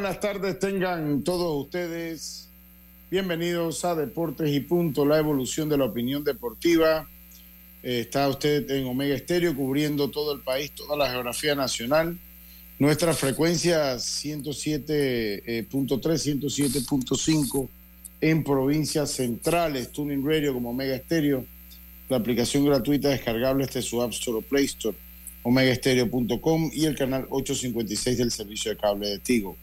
Buenas tardes tengan todos ustedes. Bienvenidos a Deportes y Punto, la evolución de la opinión deportiva. Eh, está usted en Omega Estéreo cubriendo todo el país, toda la geografía nacional. Nuestra frecuencia 107.3, 107.5 en provincias centrales, Tuning Radio como Omega Estéreo. La aplicación gratuita descargable este su App Store o Play Store omegaestereo.com y el canal 856 del servicio de cable de Tigo.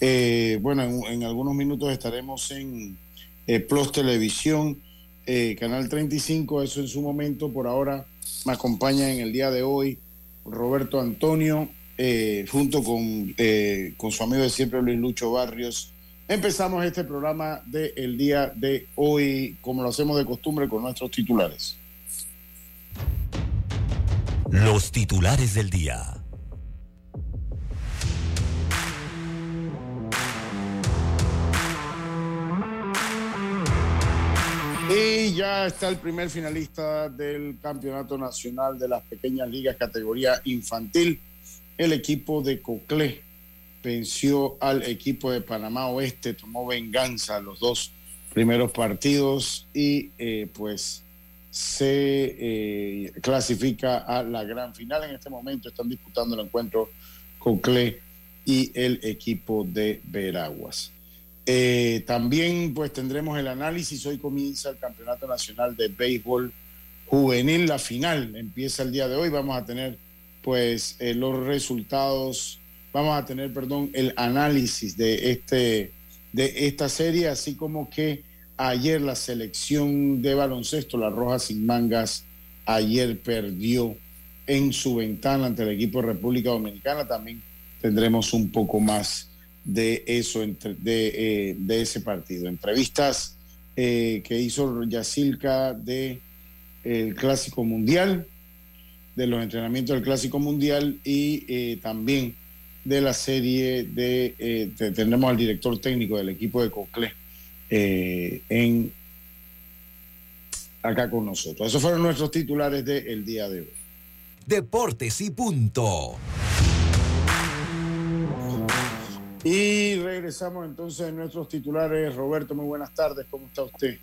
Eh, bueno, en, algunos minutos estaremos en eh, Plus Televisión, eh, Canal 35, eso en su momento. Por ahora me acompaña en el día de hoy Roberto Antonio, junto con, con su amigo de siempre Luis Lucho Barrios. Empezamos este programa del día de hoy, como lo hacemos de costumbre, con nuestros titulares. Los titulares del día. Y ya está el primer finalista del Campeonato Nacional de las Pequeñas Ligas categoría infantil. El equipo de Coclé venció al equipo de Panamá Oeste, tomó venganza los dos primeros partidos y eh, pues se eh, clasifica a la gran final. En este momento están disputando el encuentro Coclé y el equipo de Veraguas. Eh, también pues tendremos el análisis. Hoy comienza el Campeonato Nacional de Béisbol Juvenil. La final empieza el día de hoy. Vamos a tener pues eh, los resultados, vamos a tener, perdón, el análisis de, este, de esta serie, así como que Ayer la selección de baloncesto, la Roja Sin Mangas, ayer perdió en su ventana ante el equipo de República Dominicana. También tendremos un poco más de eso, de, eh, de ese partido. Entrevistas eh, que hizo Yacilca de el Clásico Mundial, de los entrenamientos del Clásico Mundial y eh, también de la serie de, tendremos al director técnico del equipo de Coclé en acá con nosotros. Esos fueron nuestros titulares del día de hoy. Deportes y punto. Y regresamos entonces a nuestros titulares. Roberto, muy buenas tardes. ¿Cómo está usted?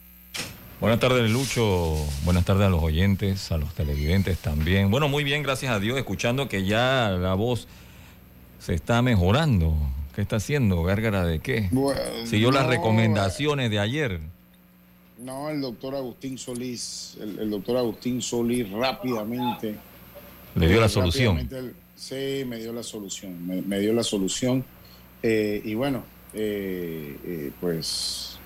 Buenas tardes, Lucho. Buenas tardes a los oyentes, a los televidentes también. Bueno, muy bien, gracias a Dios, escuchando que ya la voz se está mejorando. ¿Qué está haciendo? ¿Gárgara de qué? Siguió las recomendaciones de ayer. No, el doctor Agustín Solís, el, doctor Agustín Solís rápidamente. ¿Le dio la solución? sí, me dio la solución, me, dio la solución. Eh, y bueno, eh, eh, pues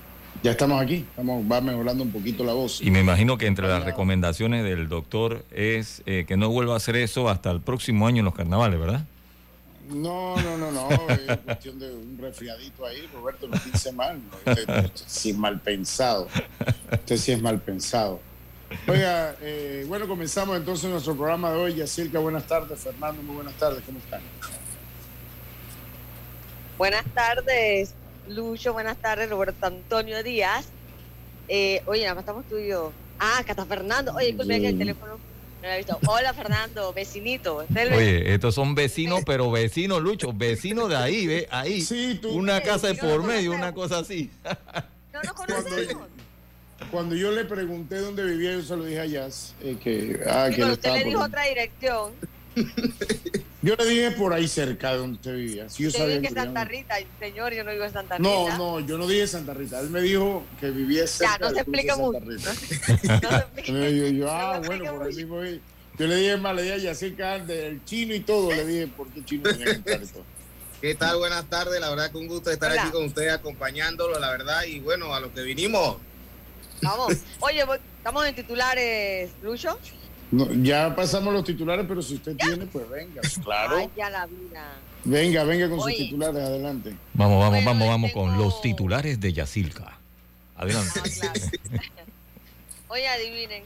ya estamos aquí, estamos, va mejorando un poquito la voz. Y me imagino que entre las recomendaciones del doctor es que no vuelva a hacer eso hasta el próximo año en los carnavales, ¿verdad? No, no, no, no, es cuestión de un resfriadito ahí, Roberto, no dice mal, usted, sí es mal pensado, usted sí es mal pensado. Oiga, eh, bueno, comenzamos entonces nuestro programa de hoy. Yacirca, buenas tardes. Fernando, muy buenas tardes. ¿Cómo están? Buenas tardes, Lucho. Buenas tardes, Roberto Antonio Díaz. Eh, oye, nada más estamos tú y yo. Ah, acá está Fernando. Oye, disculpe que el teléfono Hola, Fernando, vecinito. Oye, estos son vecinos, pero vecinos, Lucho, vecinos de ahí, ¿ve? Ahí. Sí, tú. Una casa de por medio, una cosa así. No nos conocemos. Cuando yo le pregunté dónde vivía, yo se lo dije a Jazz. Eh, que, ah, que usted le dijo otra dirección. Yo le dije por ahí cerca de donde usted vivía. Si yo sabía dije que Santa Rita, señor, yo no vivo en Santa Rita. No, no, yo no dije Santa Rita. Él me dijo que vivía cerca Ya, no se del cruce explica Santa mucho. Rita. No se explica. Yo, yo, No ah, me bueno, por ahí mucho. mismo. vi. Yo le dije más, le dije a Yacica del chino y todo. Le dije por qué chino tenía que entrar y todo. ¿Qué tal? Buenas tardes. La verdad que un gusto estar Hola. aquí con ustedes acompañándolo, la verdad. Y bueno, a lo que vinimos. Vamos. Oye, estamos en titulares, Lucho. No, ya pasamos los titulares, pero si usted tiene, pues venga. Claro. Ay, ya la vida. Venga, venga con Oye. sus titulares, adelante. Vamos, vamos, Bueno, vamos, vamos con los titulares de Yacilca. Adelante. Ah, claro. Oye, adivinen.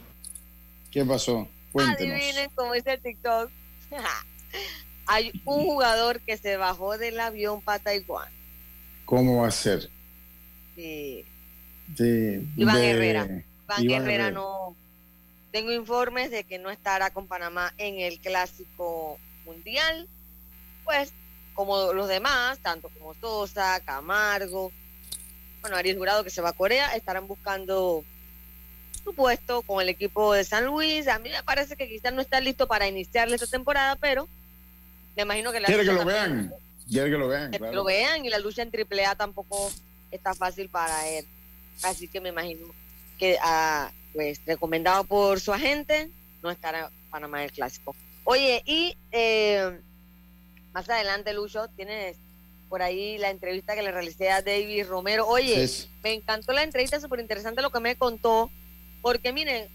¿Qué pasó? Cuéntenos. Adivinen, como dice el TikTok. Hay un jugador que se bajó del avión para Taiwán. ¿Cómo va a ser? Sí. De, Iván de- Herrera. Iván Iván Herrera Herrera. no. Tengo informes de que no estará con Panamá en el clásico mundial. Pues, como los demás, tanto como Sosa, Camargo, bueno, Ariel Jurado que se va a Corea, estarán buscando su puesto con el equipo de San Luis. A mí me parece que quizás no está listo para iniciarle esta temporada, pero me imagino que la Quiere que lo vean. Quiere que lo vean. que lo vean y la lucha en AAA tampoco está fácil para él. Así que me imagino que, ah, pues, recomendado por su agente, no estará Panamá en el clásico. Oye, y eh, más adelante, Lucho, tienes por ahí la entrevista que le realicé a David Romero. Oye, me encantó la entrevista, súper interesante lo que me contó, porque miren,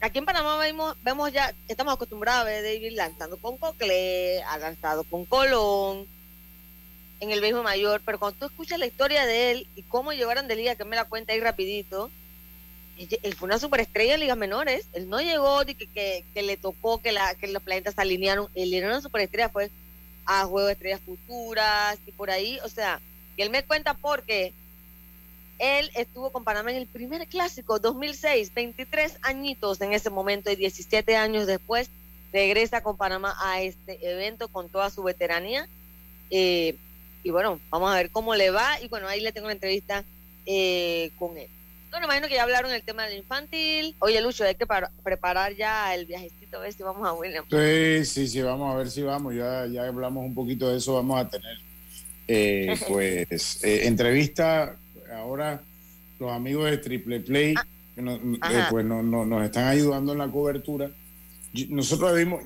aquí en Panamá vemos, vemos ya, estamos acostumbrados a ver a David lanzando con Cocle, ha lanzado con Colón, en el béisbol mayor, pero cuando tú escuchas la historia de él y cómo llegaron de liga, que me la cuenta ahí rapidito, él, fue una superestrella en ligas menores, él no llegó que, que, que le tocó que, la, que los planetas se alinearon, él era una superestrella, fue a Juego de Estrellas Futuras y por ahí, o sea, y él me cuenta porque él estuvo con Panamá en el primer clásico 2006, 23 añitos en ese momento y 17 años después regresa con Panamá a este evento con toda su veteranía. Eh, y bueno, vamos a ver cómo le va. Y bueno, ahí le tengo una entrevista eh, con él. Bueno, imagino que ya hablaron el tema del infantil. Oye, Lucho, hay que para- preparar ya el viajecito a ver si vamos a William. Sí, sí, sí, vamos a ver si vamos. Ya, ya hablamos un poquito de eso. Vamos a tener, eh, pues, eh, entrevista. Ahora, los amigos de Triple Play, que nos- eh, pues no- no- nos están ayudando en la cobertura. Nosotros vimos,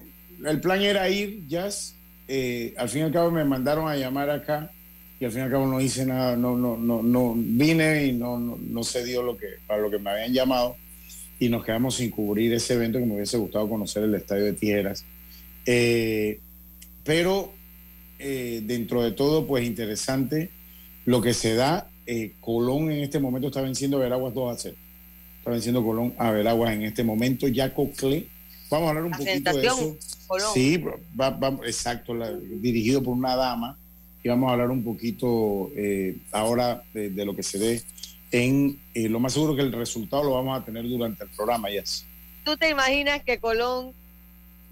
el plan era ir, Jazz. eh, al fin y al cabo me mandaron a llamar acá y al fin y al cabo no hice nada, no, no, no, no vine y no, no, no se dio lo que, para lo que me habían llamado y nos quedamos sin cubrir ese evento que me hubiese gustado conocer el estadio de Tijeras. Eh, pero eh, dentro de todo, pues interesante lo que se da. eh, Colón en este momento está venciendo a Veraguas 2 a 0. Está venciendo Colón a Veraguas en este momento. Ya Cocle. Vamos a hablar un La poquito de eso. Colón. Sí, va- va- exacto, la- dirigido por una dama. Y vamos a hablar un poquito eh, ahora de, de lo que se dé en eh, lo más seguro que el resultado lo vamos a tener durante el programa, ya. ¿Tú te imaginas que Colón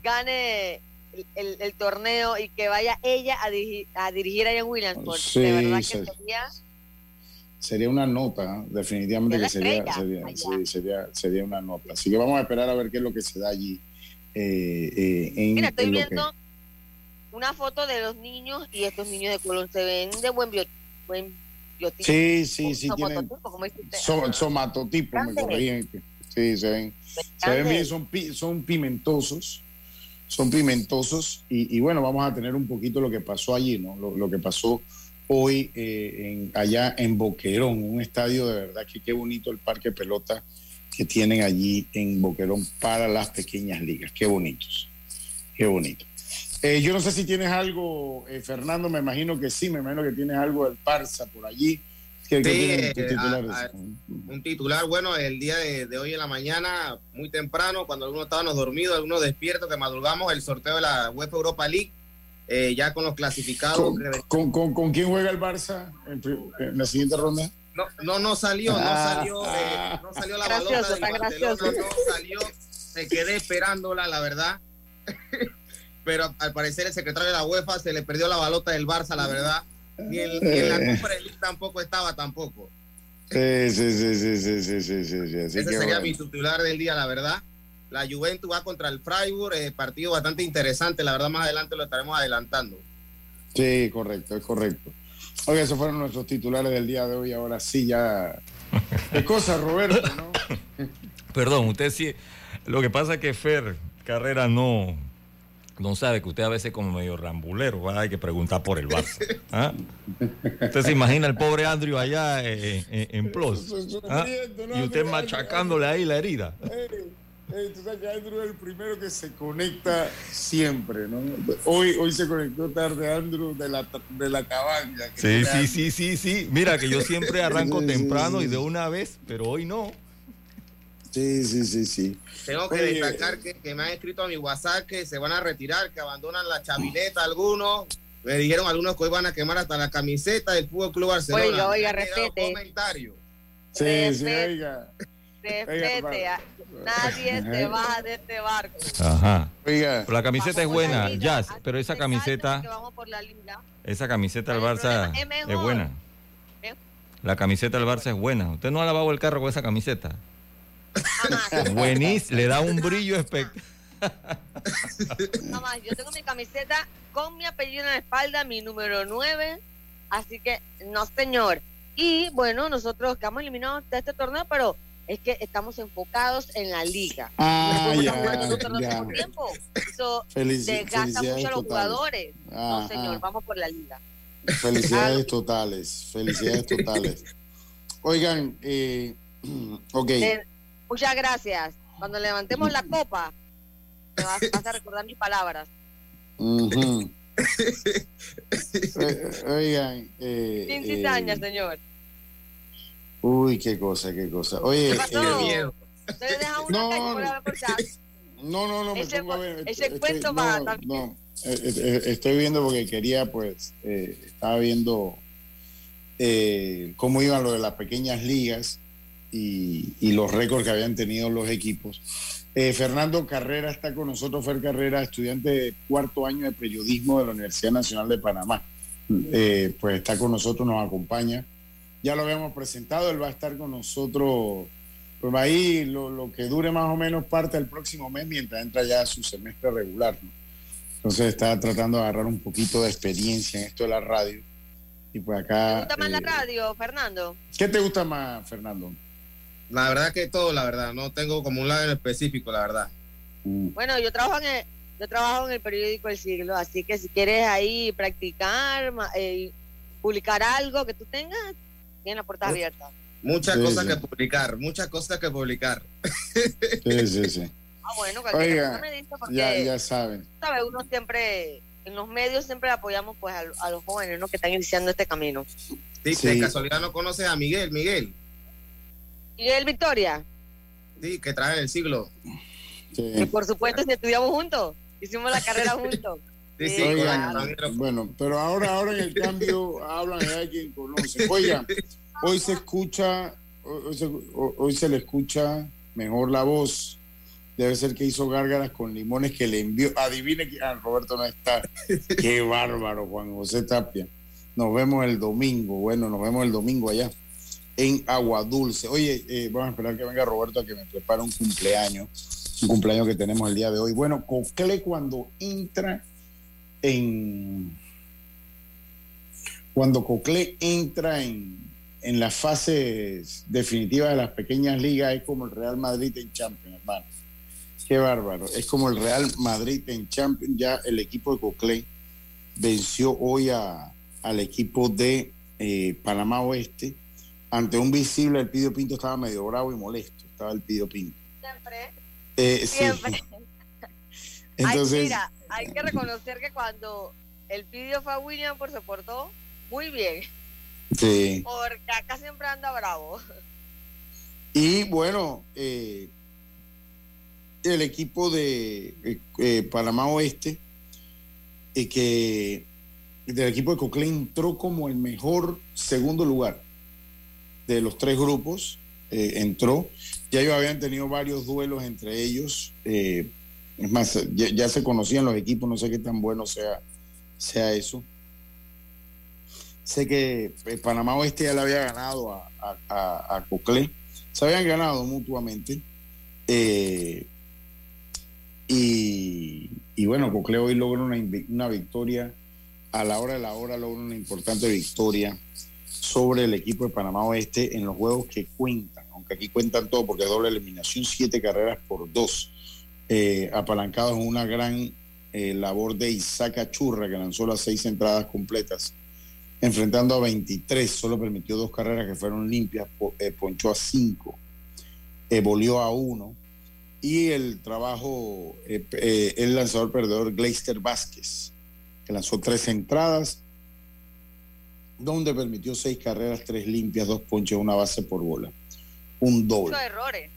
gane el, el- el torneo y que vaya ella a, dirigir, a dirigir allá en Williamsport? Sí, de verdad que sí. sería Sería una nota, ¿eh? definitivamente que sería, sería, sí, sería, sería una nota. Así que vamos a esperar a ver qué es lo que se da allí. eh, eh, en, Mira, estoy en lo que- viendo una foto de los niños y estos niños de Colón se ven de buen, bio- buen biotipo. Sí, sí, sí, tienen, son, somatotipos, me corrigen. Sí, se ven, se ven bien, son, son pimentosos, son pimentosos y, y bueno, vamos a tener un poquito lo que pasó allí, ¿no? Lo, lo que pasó hoy eh, en, allá en Boquerón, un estadio de verdad que qué bonito el parque pelota que tienen allí en Boquerón para las pequeñas ligas, qué bonitos, qué bonito. Eh, yo no sé si tienes algo, eh, Fernando, me imagino que sí, me imagino que tienes algo del Parsa por allí. ¿Qué, qué Sí, tienen tus eh, titulares? a- a- un titular, bueno, el día de, de hoy en la mañana, muy temprano, cuando algunos estábamos dormidos, algunos despiertos, que madrugamos el sorteo de la UEFA Europa League, eh, ya con los clasificados. ¿Con, que- con, con- con quién juega el Barça en, la siguiente ronda? No, no, no salió, no Ah. salió, eh, no salió la Gracioso, balota del está Barcelona, gracioso. no salió, me quedé esperándola, la verdad. Pero al parecer el secretario de la UEFA se le perdió la balota del Barça, la verdad. Ni, el, ni en la. Copa de League tampoco estaba tampoco. Sí, sí, sí, sí, sí, sí, sí, sí, Ese sería bueno. mi titular del día, la verdad. la Juventus va contra el Freiburg, eh, partido bastante interesante, la verdad más adelante lo estaremos adelantando. Sí, correcto, es correcto. Oye, esos fueron nuestros titulares del día de hoy, ahora sí ya... ¿Qué cosa, Roberto? ¿no? Perdón, usted sí, lo que pasa es que Fer Carrera no, no sabe que usted a veces como medio rambulero, ¿va? hay que preguntar por el Barça. ¿ah? Usted se imagina el pobre Andrew allá en, en, en Plus. ¿ah? Y usted machacándole ahí la herida. Ey, ey, tú sabes que Andrew es el primero que se conecta siempre, ¿no? Hoy, hoy se conectó tarde Andrew de la, de la cabaña. Sí, sí, sí, sí, sí. Mira que yo siempre arranco temprano y de una vez, pero hoy no. Sí, sí, sí, sí. Tengo que Oye, destacar que, que me han escrito a mi WhatsApp que se van a retirar, que abandonan la chavileta algunos. Me dijeron algunos que hoy van a quemar hasta la camiseta del Fútbol Club Barcelona. Oiga, oiga, respete. comentarios. Sí, sí, Respete. oiga. Respete, nadie se baja de este barco. Ajá. Oiga, la camiseta es Vamos buena, Jazz, pero esa camiseta, calma que vamos por la liga. esa camiseta del Barça es es buena. La camiseta del Barça es buena. Usted no ha lavado el carro con esa camiseta. Buenísimo, le da un brillo espectacular. jamás. Yo tengo mi camiseta con mi apellido en la espalda, mi número 9. Así que, no, señor. Y bueno, nosotros quedamos eliminados de este torneo, pero es que estamos enfocados en la liga. ah, ya, torneo ya. por tiempo. Eso Felici- desgasta felicidades mucho a los jugadores. No, Ajá. señor, vamos por la liga. Felicidades totales, felicidades totales. Oigan, eh, ok, Eh, muchas gracias. Cuando levantemos la copa, me vas, vas a recordar mis palabras. Eh, oigan, eh, Sin eh, cizaña, señor. uy, qué cosa, qué cosa. Oye, ¿Qué pasó? eh, No, no. no, no, no, me Ese pongo a cu- ver. ese estoy- cuento no, va también. no, eh, eh, estoy viendo porque quería, pues, eh, estaba viendo eh, cómo iban lo de las pequeñas ligas y, y los récords que habían tenido los equipos. Eh, Fernando Carrera está con nosotros, Fer Carrera, estudiante de cuarto año de periodismo de la Universidad Nacional de Panamá. Eh, pues está con nosotros, nos acompaña. Ya lo habíamos presentado, él va a estar con nosotros, pues ahí lo, lo que dure más o menos parte del próximo mes mientras entra ya su semestre regular. ¿no? Entonces está tratando de agarrar un poquito de experiencia en esto de la radio. Y pues ¿Te acá... gusta más la eh, radio, Fernando? ¿Qué te gusta más, Fernando? La verdad que todo, la verdad. No tengo como un lado en específico, la verdad. Mm, Bueno, yo trabajo en el, yo trabajo en el periódico El Siglo, así que si quieres ahí practicar, eh, publicar algo que tú tengas, tienes la puerta abierta. Muchas Sí, cosas sí. que publicar, muchas cosas que publicar. Sí, sí, sí. Ah, bueno, cualquier Oiga, cosa me dice porque, Ya, ya saben. ¿sabes? Uno siempre, en los medios siempre apoyamos pues a, a los jóvenes, ¿no? Que están iniciando este camino. Sí, Sí. De casualidad no conoces a Miguel, Miguel. Y el Victoria, Sí, que trae el siglo. Sí. que por supuesto si estudiamos juntos, hicimos la carrera juntos. Sí, sí, Oigan, bueno, pero ahora, ahora en el cambio hablan de quien conoce. Oigan, hoy se escucha, hoy se, hoy se le escucha mejor la voz. Debe ser que hizo gárgaras con limones que le envió. Adivine que ah, Roberto no está. Qué bárbaro, Juan José Tapia. Nos vemos el domingo. Bueno, nos vemos el domingo allá en Agua Dulce. Oye, eh, vamos a esperar que venga Roberto a que me prepare un cumpleaños. Un cumpleaños que tenemos el día de hoy. Bueno, Cocle cuando entra en cuando Cocle entra en, en las fases definitivas de las pequeñas ligas es como el Real Madrid en Champions, hermano. Qué bárbaro. Es como el Real Madrid en Champions. Ya el equipo de Cocle venció hoy a, al equipo de eh, Panamá Oeste. Ante un visible, el Pidio Pinto estaba medio bravo y molesto. Estaba el Pidio Pinto. Siempre, Eh, sí. siempre. Ay, Entonces, mira, hay que reconocer que cuando el pidió fue a William, por se portó muy bien, sí. porque acá siempre anda bravo. Y bueno, eh, el equipo de eh, eh, Panamá Oeste, eh, que del equipo de Cocle entró como el mejor segundo lugar de los tres grupos, eh, entró. Ya ellos habían tenido varios duelos entre ellos. eh, es más, ya, se conocían los equipos, no sé qué tan bueno sea, sea eso. Sé que eh, Panamá Oeste ya le había ganado a, a, a, Coclé se habían ganado mutuamente. Y, y bueno, Cocle hoy logra una, una victoria, a la hora de la hora logra una importante victoria sobre el equipo de Panamá Oeste en los juegos que cuentan, aunque aquí cuentan todo porque es doble eliminación, siete carreras por dos, eh, apalancados en una gran eh, labor de Isaac Achurra, que lanzó las seis entradas completas, enfrentando a 23, solo permitió dos carreras que fueron limpias, eh, ponchó a cinco, volvió a uno, y el trabajo, el lanzador perdedor Gleister Vázquez, que lanzó tres entradas, donde permitió seis carreras, tres limpias, dos ponches, una base por bola. Un doble. Muchos errores.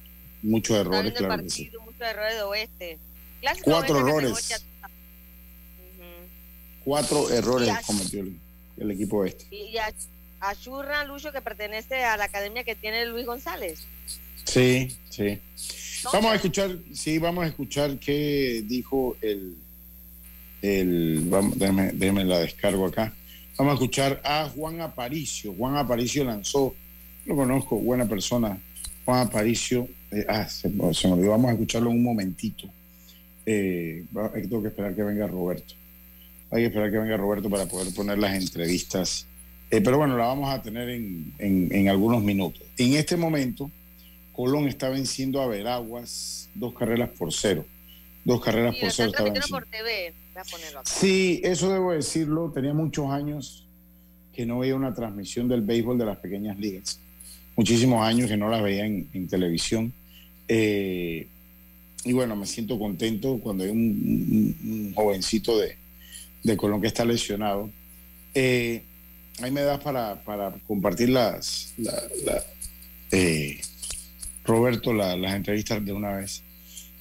Muchos errores, claro. Muchos errores de oeste. Cuatro errores. Cuatro errores cometió el, equipo oeste. Y a, a Lucho, que pertenece a la academia que tiene Luis González. Sí, sí. Vamos a escuchar, sí, vamos a escuchar qué dijo el, el vamos, déjeme la descargo acá. Vamos a escuchar a Juan Aparicio. Juan Aparicio lanzó, lo conozco, buena persona. Juan Aparicio, eh, ah, se, me olvidó, vamos a escucharlo en un momentito. Eh, tengo que esperar que venga Roberto. Hay que esperar que venga Roberto para poder poner las entrevistas. Eh, pero bueno, la vamos a tener en, en, algunos minutos. En este momento, Colón está venciendo a Veraguas dos carreras por cero. Dos carreras por cero. Está por TV. Sí, eso debo decirlo. Tenía muchos años que no veía una transmisión del béisbol de las pequeñas ligas. Muchísimos años que no la veía en, televisión. Eh, y bueno, me siento contento cuando hay un, jovencito de, de, Colón que está lesionado. Eh, ahí me das para, para compartir las, eh, Roberto, las entrevistas de una vez.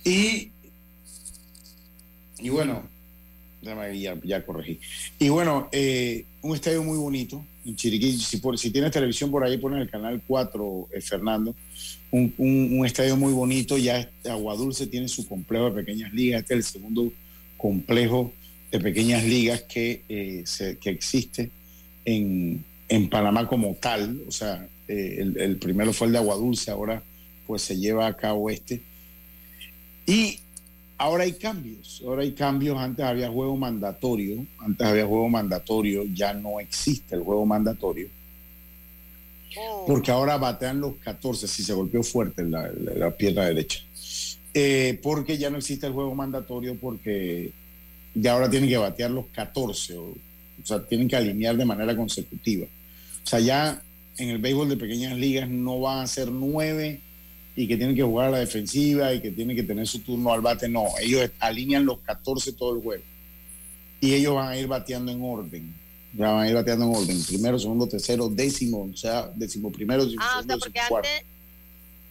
Y, y bueno, ya, corregí. Y bueno, eh, un estadio muy bonito en Chiriquí. Si, tienes televisión por ahí, ponen el canal 4, eh, Fernando. Un, un, estadio muy bonito. Ya Aguadulce tiene su complejo de pequeñas ligas. Este es el segundo complejo de pequeñas ligas que, eh, que existe en, en, Panamá como tal. O sea, el, el primero fue el de Aguadulce, ahora pues se lleva a cabo este. Y Ahora hay cambios, ahora hay cambios. Antes había juego mandatorio, antes había juego mandatorio, ya no existe el juego mandatorio. Oh. Porque ahora batean los 14, si se golpeó fuerte la, la, pierna derecha. Eh, porque ya no existe el juego mandatorio, porque ya ahora tienen que batear los 14, o, o sea, tienen que alinear de manera consecutiva. O sea, ya en el béisbol de pequeñas ligas no van a ser nueve y que tienen que jugar a la defensiva y que tienen que tener su turno al bate. No, ellos alinean los 14 todo el juego. Y ellos van a ir bateando en orden. Ya van a ir bateando en orden. Primero, segundo, tercero, décimo, o sea, décimo primero, décimo Ah, o sea, porque antes,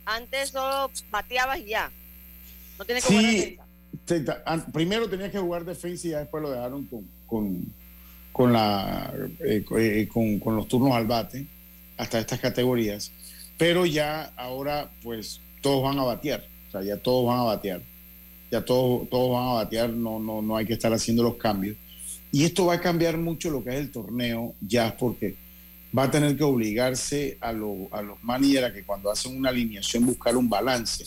antes solo bateabas y ya. No tienes que jugar defensa. primero tenías que jugar defensa y ya después lo dejaron con, con, con la, eh, eh, con, con los turnos al bate hasta estas categorías pero ya ahora pues todos van a batear, o sea, ya todos van a batear, ya todos, todos van a batear, no, no, no hay que estar haciendo los cambios. Y esto va a cambiar mucho lo que es el torneo ya porque va a tener que obligarse a, a los managers a que cuando hacen una alineación buscar un balance.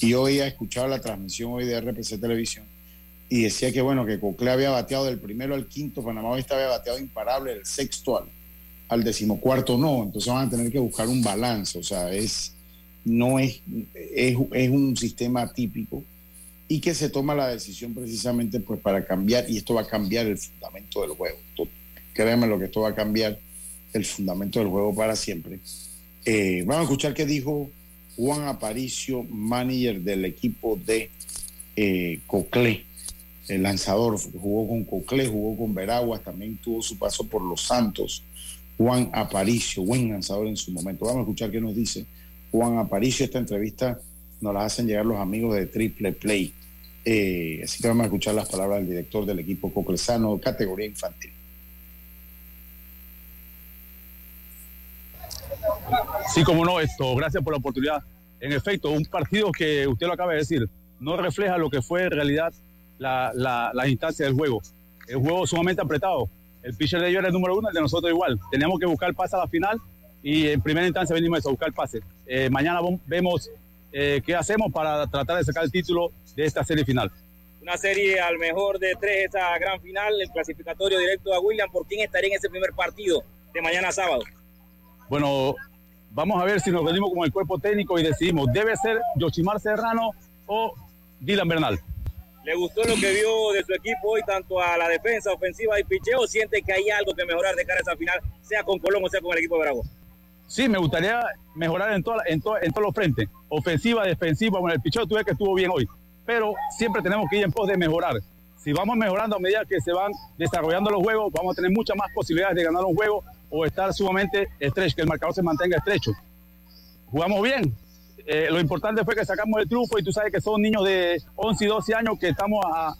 Y yo había escuchado la transmisión hoy de RPC Televisión y decía que bueno, que Cocle había bateado del primero al quinto, Panamá Oeste había bateado imparable del sexto al, al decimocuarto no, entonces van a tener que buscar un balance, o sea, es, no es, es, un sistema típico y que se toma la decisión precisamente pues para cambiar, y esto va a cambiar el fundamento del juego, créanme lo que esto va a cambiar el fundamento del juego para siempre. Eh, vamos a escuchar qué dijo Juan Aparicio, manager del equipo de eh, el lanzador, jugó con Coclé, jugó con Veraguas, también tuvo su paso por Los Santos, Juan Aparicio, buen lanzador en su momento. Vamos a escuchar qué nos dice Juan Aparicio. Esta entrevista nos la hacen llegar los amigos de Triple Play. Eh, así que vamos a escuchar las palabras del director del equipo Coclesano, categoría infantil. Sí, como no, esto, gracias por la oportunidad. En efecto, un partido que usted lo acaba de decir, no refleja lo que fue en realidad la, la, instancia del juego. El juego sumamente apretado, el pitcher de ellos era el número uno, el de nosotros igual. Teníamos que buscar pase a la final y en primera instancia venimos a buscar pase. Eh, mañana vemos eh, qué hacemos para tratar de sacar el título de esta serie final. una serie al mejor de tres, esa gran final, el clasificatorio directo a William. ¿Por quién estaría en ese primer partido de mañana sábado? Bueno, vamos a ver si nos venimos con el cuerpo técnico y decidimos, ¿debe ser Yoshimar Serrano o Dylan Bernal? ¿Le gustó lo que vio de su equipo hoy, tanto a la defensa, ofensiva y picheo? ¿Siente que hay algo que mejorar de cara a esa final, sea con Colón o sea con el equipo de Bravo? Sí, me gustaría mejorar en, en, todos los frentes, ofensiva, defensiva. Bueno, el picheo tuve que estuvo bien hoy, pero siempre tenemos que ir en pos de mejorar. Si vamos mejorando a medida que se van desarrollando los juegos, vamos a tener muchas más posibilidades de ganar un juego o estar sumamente estrecho, que el marcador se mantenga estrecho. Jugamos bien, eh, lo importante fue que sacamos el truco y tú sabes que son niños de 11 y 12 años que estamos a,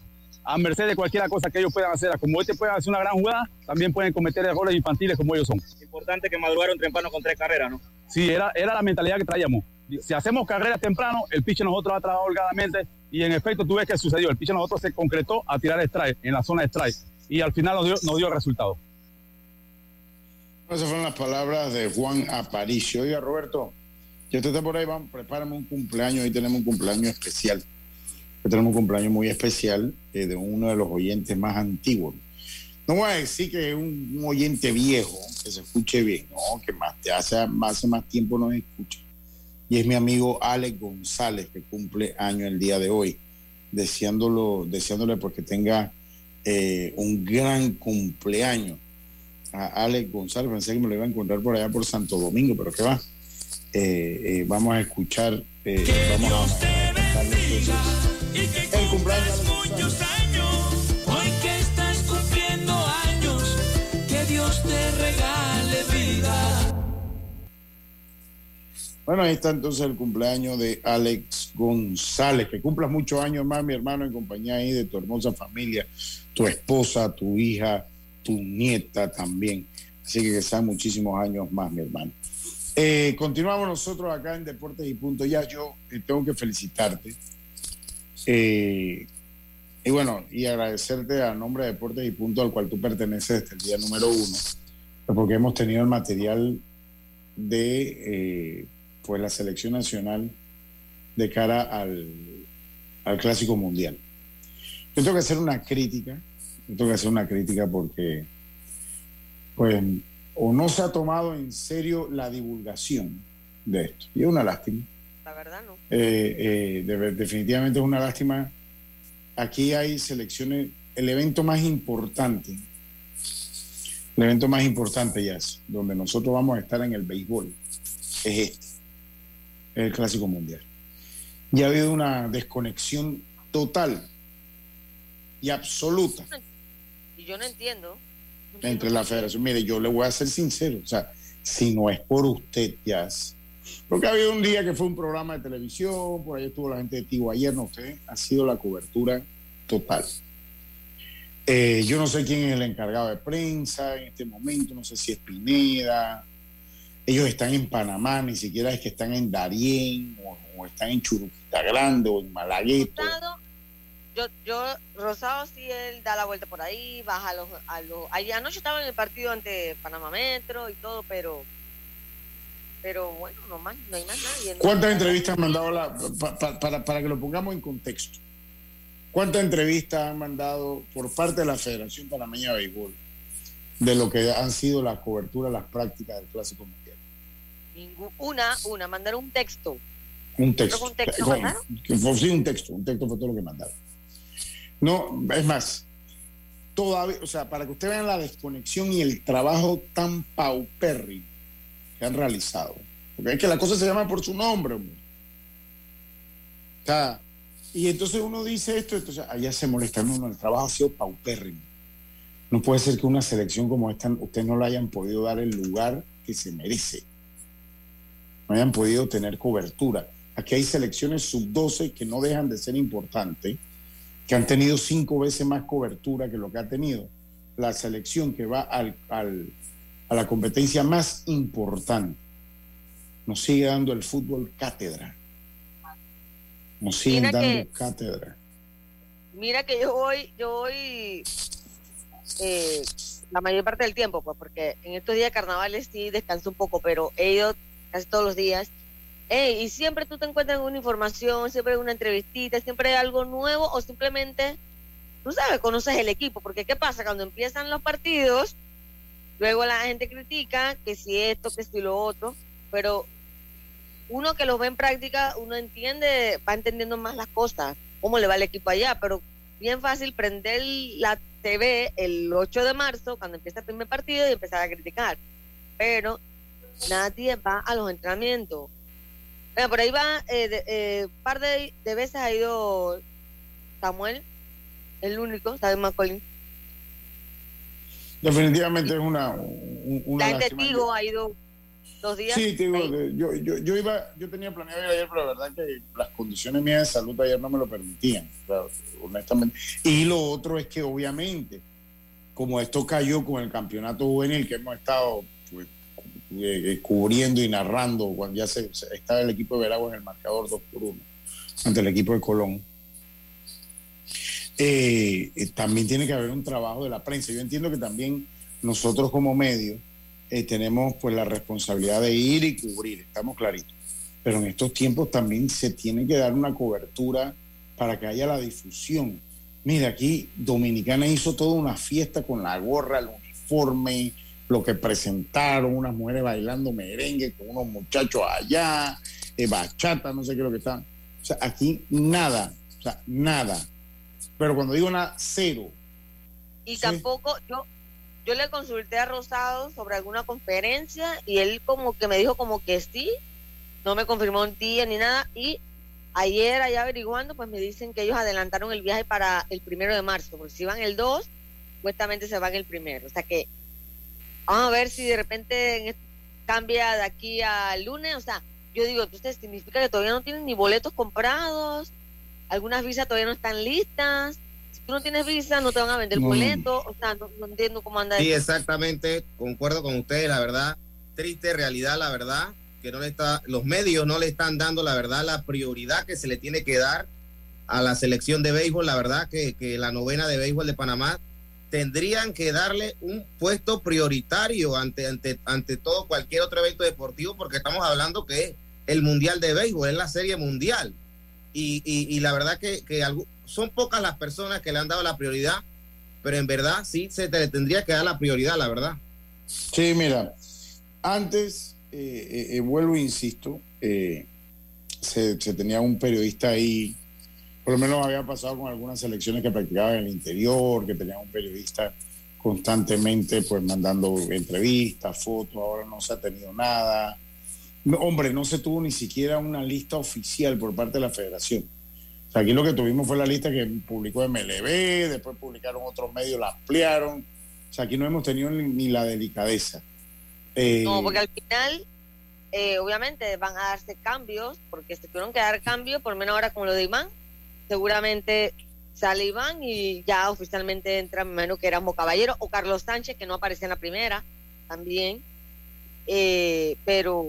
a merced de cualquier cosa que ellos puedan hacer. Como este puede hacer una gran jugada, también pueden cometer errores infantiles como ellos son. Importante que maduraron temprano con tres carreras, ¿no? Sí, era, era la mentalidad que traíamos. Si hacemos carreras temprano, el pitcher nosotros va a trabajar holgadamente y en efecto tú ves que sucedió. El pitcher nosotros se concretó a tirar strike en la zona de strike y al final nos dio, nos dio el resultado. Esas fueron las palabras de Juan Aparicio. Oiga, Roberto, ya usted está por ahí, vamos, prepárame un cumpleaños. Hoy tenemos un cumpleaños especial. Hoy tenemos un cumpleaños muy especial eh, de uno de los oyentes más antiguos. No voy a decir que es un, oyente viejo, que se escuche bien, no, que más, hace, hace más tiempo no escucha. Y es mi amigo Alex González, que cumple año el día de hoy. Deseándolo, deseándole porque tenga eh, un gran cumpleaños a Alex González. Pensé que me lo iba a encontrar por allá por Santo Domingo, pero ¿qué va? Eh, eh, vamos a escuchar, eh, vamos a, el cumpleaños muchos años, hoy que estás cumpliendo años, que Dios te regale vida. Bueno, ahí está entonces el cumpleaños de Alex González, que cumplas muchos años más, mi hermano, en compañía ahí de tu hermosa familia, tu esposa, tu hija, tu nieta también. Así que que sean muchísimos años más, mi hermano. Eh, continuamos nosotros acá en Deportes y Punto. Ya yo eh, tengo que felicitarte. Eh, y bueno, y agradecerte a nombre de Deportes y Punto, al cual tú perteneces desde el día número uno, porque hemos tenido el material de pues la selección nacional de cara al, al Clásico Mundial. Yo tengo que hacer una crítica, yo tengo que hacer una crítica porque, pues, o no se ha tomado en serio la divulgación de esto. Y es una lástima. La verdad no. Eh, eh, definitivamente es una lástima. Aquí hay selecciones, el evento más importante, el evento más importante ya es, donde nosotros vamos a estar en el béisbol, es este, el Clásico Mundial. Y ha habido una desconexión total y absoluta. Y yo no entiendo entre la federación. Mire, yo le voy a ser sincero, o sea, si no es por usted, Jazz, porque ha habido un día que fue un programa de televisión, por ahí estuvo la gente de Tigo ayer, no usted, ha sido la cobertura total. Eh, yo no sé quién es el encargado de prensa en este momento, no sé si es Pineda. Ellos están en Panamá, ni siquiera es que están en Darién o, están en Churuquita Grande o en Malagueto yo, yo, Rosado sí, él da la vuelta por ahí, baja a los, a los, anoche estaba en el partido ante Panamá Metro y todo, pero, pero bueno, no más, no hay más nadie. ¿Cuántas entrevistas han mandado la, para, para que lo pongamos en contexto? ¿Cuántas entrevistas han mandado por parte de la Federación Panameña de Béisbol de lo que han sido las coberturas, las prácticas del Clásico Mundial? una, una, mandar un texto. Un texto. Un texto, sí, un texto, un texto fue todo lo que mandaron. No, es más, todavía, o sea, para que ustedes vean la desconexión y el trabajo tan paupérrimo que han realizado. Porque es que la cosa se llama por su nombre, hombre. Y entonces uno dice esto, entonces allá se molesta. No, no, el trabajo ha sido paupérrimo. No puede ser que una selección como esta ustedes no le hayan podido dar el lugar que se merece. No hayan podido tener cobertura. Aquí hay selecciones sub-12 que no dejan de ser importantes que han tenido cinco veces más cobertura que lo que ha tenido la selección que va al, a la competencia más importante. Nos sigue dando el fútbol cátedra. Nos sigue dando cátedra. Mira que yo voy, yo voy eh, la mayor parte del tiempo, pues, porque en estos días carnavales sí descanso un poco, pero he ido casi todos los días Y siempre tú te encuentras una información, siempre una entrevistita, siempre hay algo nuevo o simplemente, tú sabes, conoces el equipo. Porque ¿qué pasa? Cuando empiezan los partidos, luego la gente critica que si esto, que si lo otro, pero uno que los ve en práctica, uno entiende, va entendiendo más las cosas, cómo le va el equipo allá, pero bien fácil prender la TV el 8 de marzo, cuando empieza el primer partido, y empezar a criticar. Pero nadie va a los entrenamientos. Por ahí va, eh, de- eh, par de, de veces ha ido Samuel, el único, Samuel McCollin. Definitivamente es una, un- una La gente. Tigo ha ido dos días. Sí, te digo, que yo, yo, yo iba, yo tenía planeado ir ayer, pero la verdad que las condiciones mías de salud ayer no me lo permitían, honestamente. Y lo otro es que obviamente, como esto cayó con el campeonato juvenil que hemos estado eh, eh, cubriendo y narrando cuando ya se, se- estaba el equipo de Veragua en el marcador 2 por 1 ante el equipo de Colón. eh, eh, también tiene que haber un trabajo de la prensa. Yo entiendo que también nosotros como medio eh, tenemos pues la responsabilidad de ir y cubrir, estamos claritos. Pero en estos tiempos también se tiene que dar una cobertura para que haya la difusión. Mira, aquí Dominicana hizo toda una fiesta con la gorra, el uniforme, lo que presentaron, unas mujeres bailando merengue con unos muchachos allá, eh, bachata, no sé qué es lo que están. O sea, aquí nada, o sea, nada. Pero cuando digo nada, cero. Y tampoco, yo, yo le consulté a Rosado sobre alguna conferencia y él como que me dijo como que sí, no me confirmó un día ni nada. Y ayer allá averiguando, pues me dicen que ellos adelantaron el viaje para el primero de marzo, porque si van el 2, supuestamente se van el primero. O sea que vamos a ver si de repente en est- cambia de aquí al lunes. O sea, yo digo, entonces significa que todavía no tienen ni boletos comprados, algunas visas todavía no están listas. Si tú no tienes visa, no te van a vender No. boletos. O sea, no, no entiendo cómo anda Sí, eso. exactamente, concuerdo con ustedes, la verdad, triste realidad, la verdad, que no le está, los medios no le están dando, la verdad, la prioridad que se le tiene que dar a la selección de béisbol, la verdad, que, que la novena de béisbol de Panamá tendrían que darle un puesto prioritario ante, ante, ante todo cualquier otro evento deportivo, porque estamos hablando que es el Mundial de Béisbol, es la serie mundial. Y, y, y la verdad que, que algu- son pocas las personas que le han dado la prioridad, pero en verdad sí se te tendría que dar la prioridad, la verdad. Sí, mira, antes, eh, eh, eh, vuelvo e insisto, eh, se, se tenía un periodista ahí, por lo menos había pasado con algunas selecciones que practicaban en el interior, que tenían un periodista constantemente pues mandando entrevistas, fotos, ahora no se ha tenido nada. Hombre, no se tuvo ni siquiera una lista oficial por parte de la federación. Aquí lo que tuvimos fue la lista que publicó MLB, después publicaron otros medios, la ampliaron. Aquí no hemos tenido ni, la delicadeza. Eh, No, porque al final, eh, obviamente, van a darse cambios, porque se tuvieron que dar cambios, por lo menos ahora con lo de Iván. Seguramente sale Iván y ya oficialmente entra, menos que era Caballero o Carlos Sánchez, que no aparecía en la primera también. Eh, pero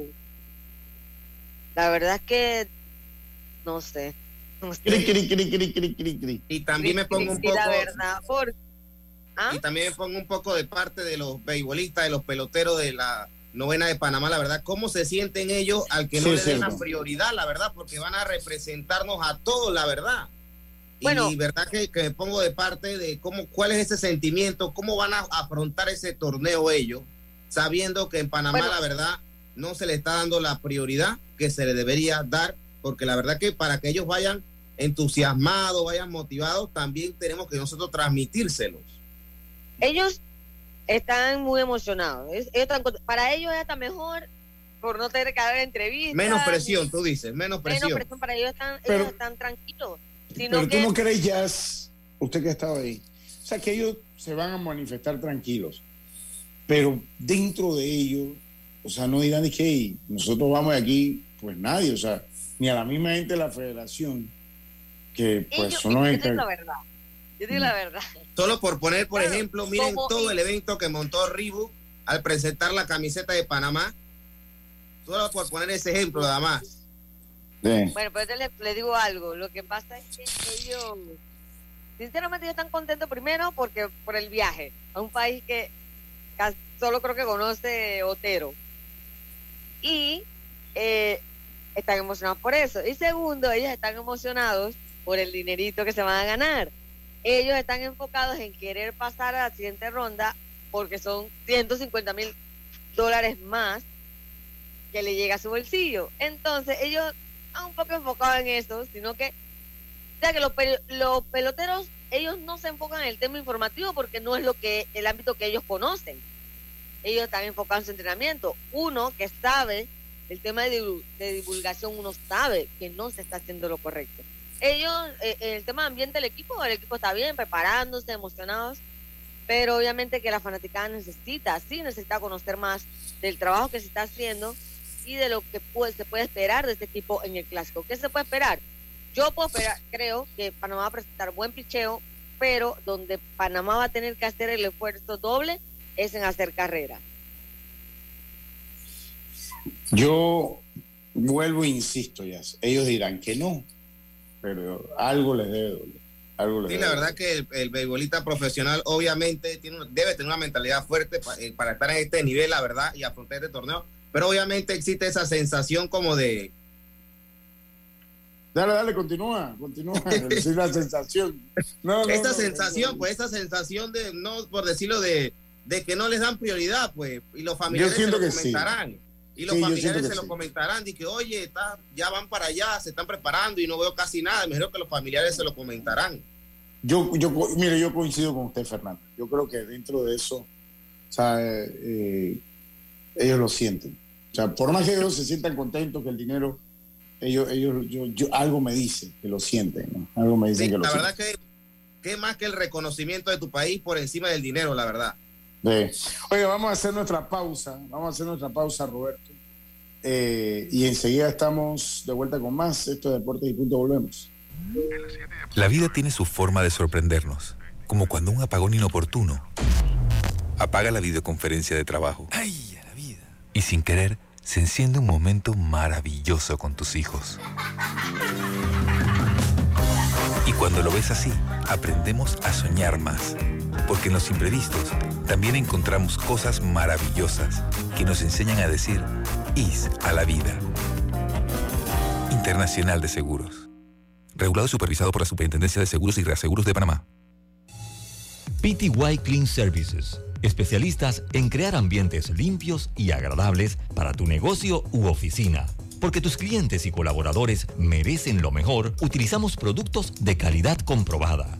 la verdad es que no sé. No sé. cri, cri, cri, cri, cri, cri, cri. Y también me pongo un poco, la verdad, por ¿Ah? y también me pongo un poco de parte de los beisbolistas, de los peloteros de la novena de Panamá, la verdad, cómo se sienten ellos al que Sí, no le es den la prioridad, la verdad, porque van a representarnos a todos, la verdad. Bueno. y verdad que, que me pongo de parte de cómo, cuál es ese sentimiento, cómo van a afrontar ese torneo ellos, sabiendo que en Panamá, Bueno. la verdad, no se le está dando la prioridad que se le debería dar, porque la verdad que para que ellos vayan entusiasmados, vayan motivados, también tenemos que nosotros transmitírselos. ellos están muy emocionados. Es- ellos están cont- para ellos es hasta mejor por no tener que dar entrevistas. Menos presión, tú dices, menos menos presión. presión para ellos están, Pero- ellos están tranquilos. Sino Pero tú que no crees, Jazz, usted que ha estado ahí, o sea, que ellos se van a manifestar tranquilos, pero dentro de ellos, o sea, no dirán de que "Hey, nosotros vamos de aquí, pues nadie, o sea, ni a la misma gente de la federación, que pues ellos, son los encar- la verdad. Yo digo la verdad. Solo por poner, por Claro, ejemplo, miren como- todo el evento que montó Reebok al presentar la camiseta de Panamá. Solo por poner ese ejemplo, nada más. Sí. Bueno, pero yo les, les digo algo. Lo que pasa es que ellos, sinceramente, ellos están contentos primero porque por el viaje a un país que casi solo creo que conoce Otero. Y eh, están emocionados por eso. Y segundo, ellos están emocionados por el dinerito que se van a ganar. Ellos están enfocados en querer pasar a la siguiente ronda porque son 150 mil dólares más que le llega a su bolsillo. Entonces, ellos están un poco enfocados en eso, sino que, ya que los, peloteros, ellos no se enfocan en el tema informativo porque no es lo que el ámbito que ellos conocen. Ellos están enfocados en su entrenamiento. Uno que sabe el tema de, divulgación, uno sabe que no se está haciendo lo correcto. Ellos, eh, el tema de ambiente del equipo, el equipo está bien, preparándose, emocionados, pero obviamente que la fanaticada necesita, sí necesita conocer más del trabajo que se está haciendo y de lo que se puede esperar de este equipo en el clásico. ¿Qué se puede esperar? Yo puedo esperar, creo que Panamá va a presentar buen picheo, pero donde Panamá va a tener que hacer el esfuerzo doble es en hacer carrera. Yo vuelvo e insisto, ya. Ellos dirán que no, pero algo les debe doler. Algo sí, la verdad que el, el beisbolista profesional obviamente tiene, debe tener una mentalidad fuerte eh, para, estar en este nivel, la verdad, y afrontar este torneo. Pero obviamente existe esa sensación como de... Dale, dale, continúa, continúa. es la sensación. No, esta sensación, pues esta sensación de, no por decirlo, de, de que no les dan prioridad, pues, y los familiares se lo comentarán. Y los familiares se lo comentarán, y que, oye, está, ya van para allá, se están preparando y no veo casi nada. Mejor que los familiares se lo comentarán. Yo, yo, mire, yo coincido con usted, Fernando. Yo creo que dentro de eso, o sea, eh, ellos lo sienten. O sea, por más que ellos se sientan contentos que el dinero, ellos, ellos, yo, yo algo me dice que lo sienten, ¿no? Algo me dice que lo sienten. La verdad que, que más que el reconocimiento de tu país por encima del dinero, la verdad. Oye, vamos a hacer nuestra pausa, vamos a hacer nuestra pausa, Roberto. Eh, y enseguida estamos de vuelta con más. Esto es Deportes y Punto, volvemos. La vida tiene su forma de sorprendernos, como cuando un apagón inoportuno apaga la videoconferencia de trabajo. ¡Ay, a la vida! Y sin querer, se enciende un momento maravilloso con tus hijos. Y cuando lo ves así, aprendemos a soñar más porque en los imprevistos también encontramos cosas maravillosas que nos enseñan a decir IS a la vida. Internacional de Seguros. Regulado y supervisado por la Superintendencia de Seguros y Reaseguros de Panamá. PTY Clean Services. Especialistas en crear ambientes limpios y agradables para tu negocio u oficina. Porque tus clientes y colaboradores merecen lo mejor, utilizamos productos de calidad comprobada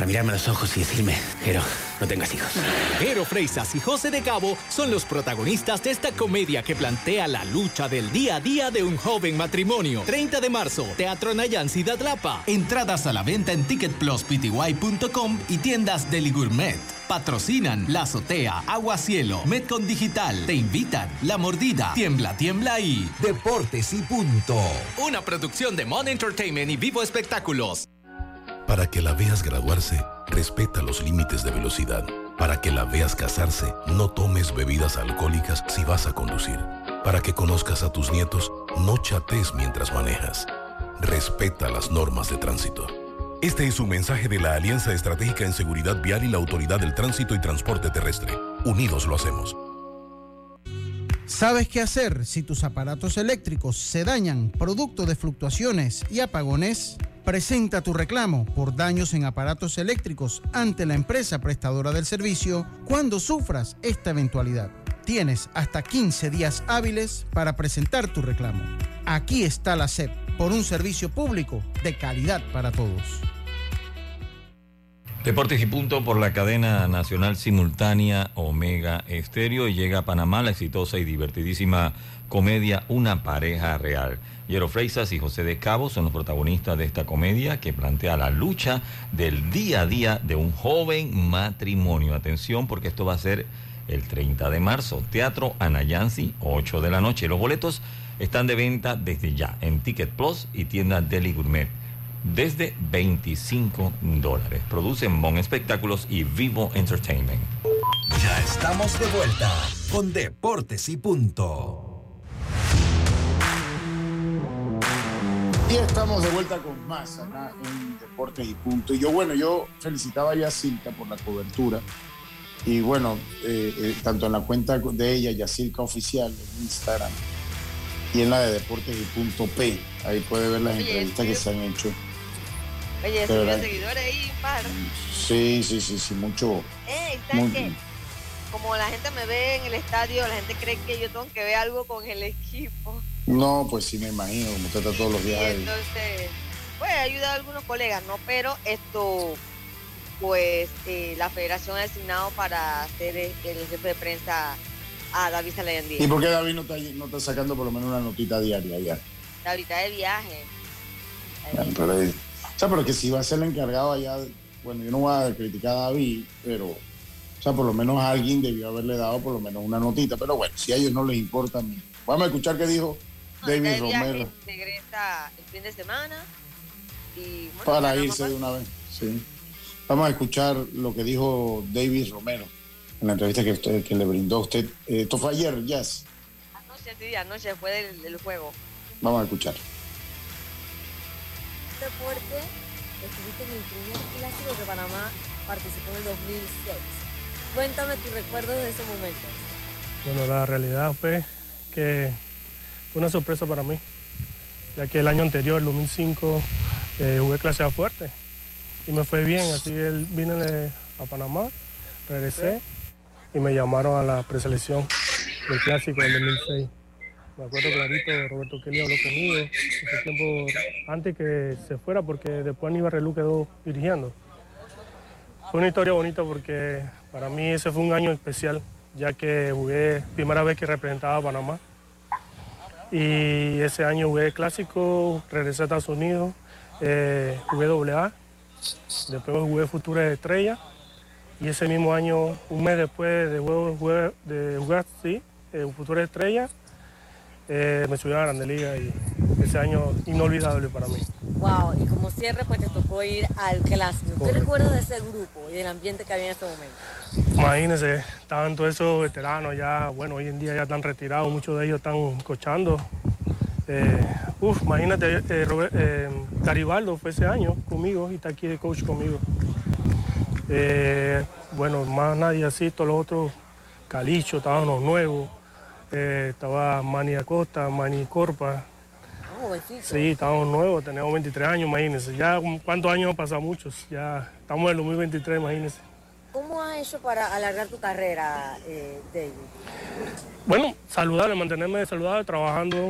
para mirarme a los ojos y decirme, pero no tengas hijos. Jero Freisas y José de Cabo son los protagonistas de esta comedia que plantea la lucha del día a día de un joven matrimonio. 30 de marzo, Teatro Nayan Ciudad Lapa. Entradas a la venta en ticketpluspty.com y tiendas Deli Gourmet. Patrocinan La Azotea, Agua Cielo, Metcon Digital. Te invitan La Mordida, Tiembla, Tiembla y Deportes y Punto. Una producción de Mon Entertainment y Vivo Espectáculos. Para que la veas graduarse, respeta los límites de velocidad. Para que la veas casarse, no tomes bebidas alcohólicas si vas a conducir. Para que conozcas a tus nietos, no chates mientras manejas. Respeta las normas de tránsito. Este es un mensaje de la Alianza Estratégica en Seguridad Vial y la Autoridad del Tránsito y Transporte Terrestre. Unidos lo hacemos. ¿Sabes qué hacer si tus aparatos eléctricos se dañan producto de fluctuaciones y apagones? Presenta tu reclamo por daños en aparatos eléctricos ante la empresa prestadora del servicio cuando sufras esta eventualidad. Tienes hasta 15 días hábiles para presentar tu reclamo. Aquí está la SEP por un servicio público de calidad para todos. Deportes y punto por la cadena nacional simultánea Omega Estéreo y llega a Panamá la exitosa y divertidísima comedia Una pareja real. Yero Freisas y José de Cabo son los protagonistas de esta comedia que plantea la lucha del día a día de un joven matrimonio. Atención porque esto va a ser el 30 de marzo. Teatro Anayansi, 8 de la noche. Los boletos están de venta desde ya en Ticket Plus y tienda Deli Gourmet desde 25 dólares. Producen Bon Espectáculos y Vivo Entertainment. Ya estamos de vuelta con Deportes y Punto. Y estamos de vuelta con más acá en Deportes y Punto. Y yo, bueno, yo felicitaba a Yacilca por la cobertura. Y bueno, eh, eh, tanto en la cuenta de ella, Yacilca Oficial, en Instagram, y en la de Deportes y Punto P. Ahí puede ver las entrevistas que se han hecho. Oye, seguidores ahí, par. Sí, sí, sí, sí, mucho. Ey, muy- ¿sabes qué? Como la gente me ve en el estadio, la gente cree que yo tengo que ver algo con el equipo. No, pues sí me imagino, como usted está todos los Y días ahí. entonces, pues ayuda a algunos colegas, ¿no? Pero esto, pues eh, la federación ha designado para ser el el jefe de prensa a David Salayandía. ¿Y por qué David no está, no está sacando por lo menos una notita diaria ya? Ahorita de viaje. Pero, eh, o sea, pero que si va a ser el encargado allá, bueno, yo no voy a criticar a David, pero, o sea, por lo menos alguien debió haberle dado por lo menos una notita. Pero bueno, si a ellos no les importa, vamos a escuchar qué dijo David Romero regresa el fin de semana. Y, bueno, para irse de una vez. Sí. Vamos a escuchar lo que dijo David Romero en la entrevista que, usted- que le brindó a usted. Esto fue ayer, Jazz. Anoche, sí, anoche fue del, del juego. Vamos a escuchar. deporte estuviste en el primer clásico que Panamá participó en el 2006. Cuéntame tus recuerdos de ese momento. Bueno, la realidad fue que una sorpresa para mí, ya que el año anterior, el 2005, eh, jugué clase A fuerte y me fue bien, así él vine de- a Panamá, regresé y me llamaron a la preselección del clásico del 2006. Me acuerdo clarito, Roberto Kelly habló conmigo ese tiempo antes que se fuera porque después Aníbal Relú quedó dirigiendo. Fue una historia bonita porque para mí ese fue un año especial, ya que jugué primera vez que representaba a Panamá. Y ese año jugué clásico, regresé a Estados Unidos, eh, jugué doble A, después jugué Futuras Estrellas. Y ese mismo año, un mes después de, jugué- de jugar, sí, eh, Futuras Estrellas, eh, me subí a la Grande Liga y ese año inolvidable para mí. Wow, y como cierre pues te tocó ir al clásico. ¿Qué recuerdas de ese grupo y del ambiente que había en ese momento? Imagínense, estaban todos esos veteranos ya, bueno, hoy en día ya están retirados, muchos de ellos están cochando. Eh, uf, imagínate, eh, Robert- eh, Garibaldo fue ese año conmigo y está aquí de coach conmigo. Eh, bueno, más nadie así, todos los otros, Calicho, estaban los nuevos, eh, estaba Manny Acosta, Manny Corpa, jovencito. Sí, estamos nuevos, tenemos 23 años, imagínense. Ya, ¿cuántos años han pasado? Muchos. Ya estamos en el 2023, imagínense. ¿Cómo has hecho para alargar tu carrera, eh, David? Bueno, saludable, mantenerme saludable, trabajando,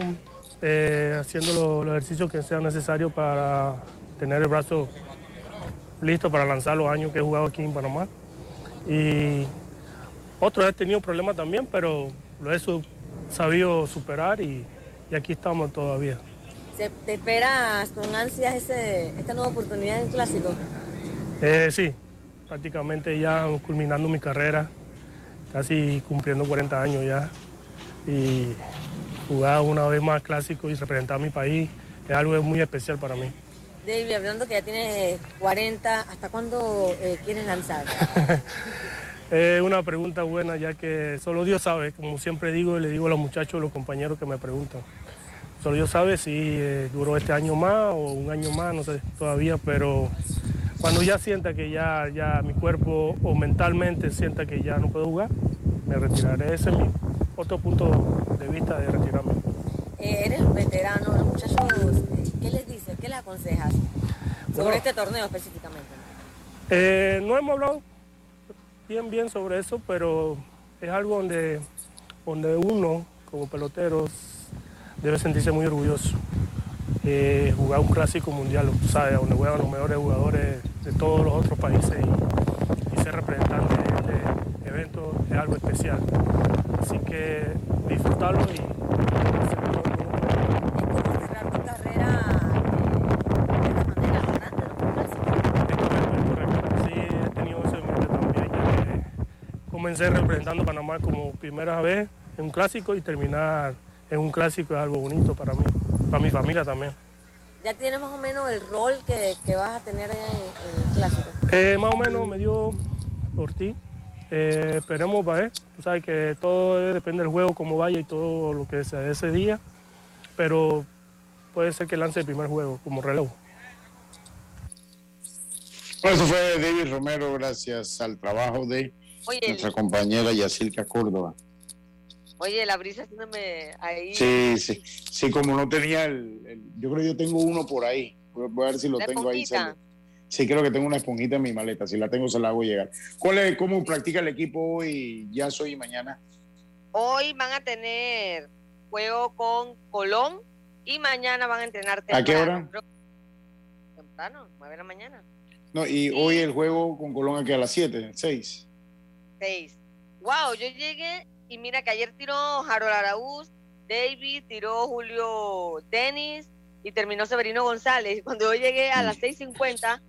eh, haciendo lo- los ejercicios que sean necesarios para tener el brazo listo para lanzar los años que he jugado aquí en Panamá. Y otros he tenido problemas también, pero lo he sabido superar y, y aquí estamos todavía. ¿Se- ¿Te esperas con ansias ese, esta nueva oportunidad en clásico? Eh, sí, prácticamente ya culminando mi carrera, casi cumpliendo 40 años ya. Y jugar una vez más clásico y representar a mi país es algo muy especial para mí. David, hablando que ya tienes 40, ¿hasta cuándo eh, quieres lanzar? Es una pregunta buena ya que solo Dios sabe, como siempre digo y le digo a los muchachos, los compañeros que me preguntan. Solo Dios sabe si eh, duró este año más o un año más, no sé todavía, pero cuando ya sienta que ya, ya mi cuerpo o mentalmente sienta que ya no puedo jugar, me retiraré. Ese es mi otro punto de vista de retirarme. Eh, eres veterano, los muchachos, ¿qué les dices? ¿Qué les aconsejas sobre Bueno. este torneo específicamente? Eh, no hemos hablado bien, bien sobre eso, pero es algo donde, donde uno, como pelotero, debe sentirse muy orgulloso. Eh, jugar un clásico mundial, ¿sabes? Donde juegan los mejores jugadores de todos los otros países y, ser representante de este evento es algo especial. Así que disfrutarlo y comencé representando a Panamá como primera vez en un clásico y terminar en un clásico es algo bonito para mí, para mi familia también. ¿Ya tienes más o menos el rol que, que vas a tener en, en el clásico? Eh, más o menos me dio por ti. Eh, esperemos para ver. Tú sabes que todo depende del juego, cómo vaya y todo lo que sea de ese día. Pero puede ser que lance el primer juego como relevo. Bueno, eso fue David Romero, gracias al trabajo de Oye, nuestra compañera Yacilca Córdoba. Oye, la brisa haciéndome ahí. Sí, sí, sí, como no tenía el, el- yo creo que yo tengo uno por ahí. Voy a ver si lo ¿La tengo ahí. esponjita? cerca. Sí, creo que tengo una esponjita en mi maleta. Si la tengo, se la hago llegar. ¿Cuál es, ¿Cómo practica el equipo hoy, ya soy y mañana? Hoy van a tener juego con Colón y mañana van a entrenar ¿A qué temprano. hora? Temprano, 9 de la mañana. No, y hoy el juego con Colón aquí a las 7, 6. 6. Wow, yo llegué y mira que ayer tiró Harold Araúz, David, tiró Julio Denis y terminó Severino González. Cuando yo llegué a las 6.50,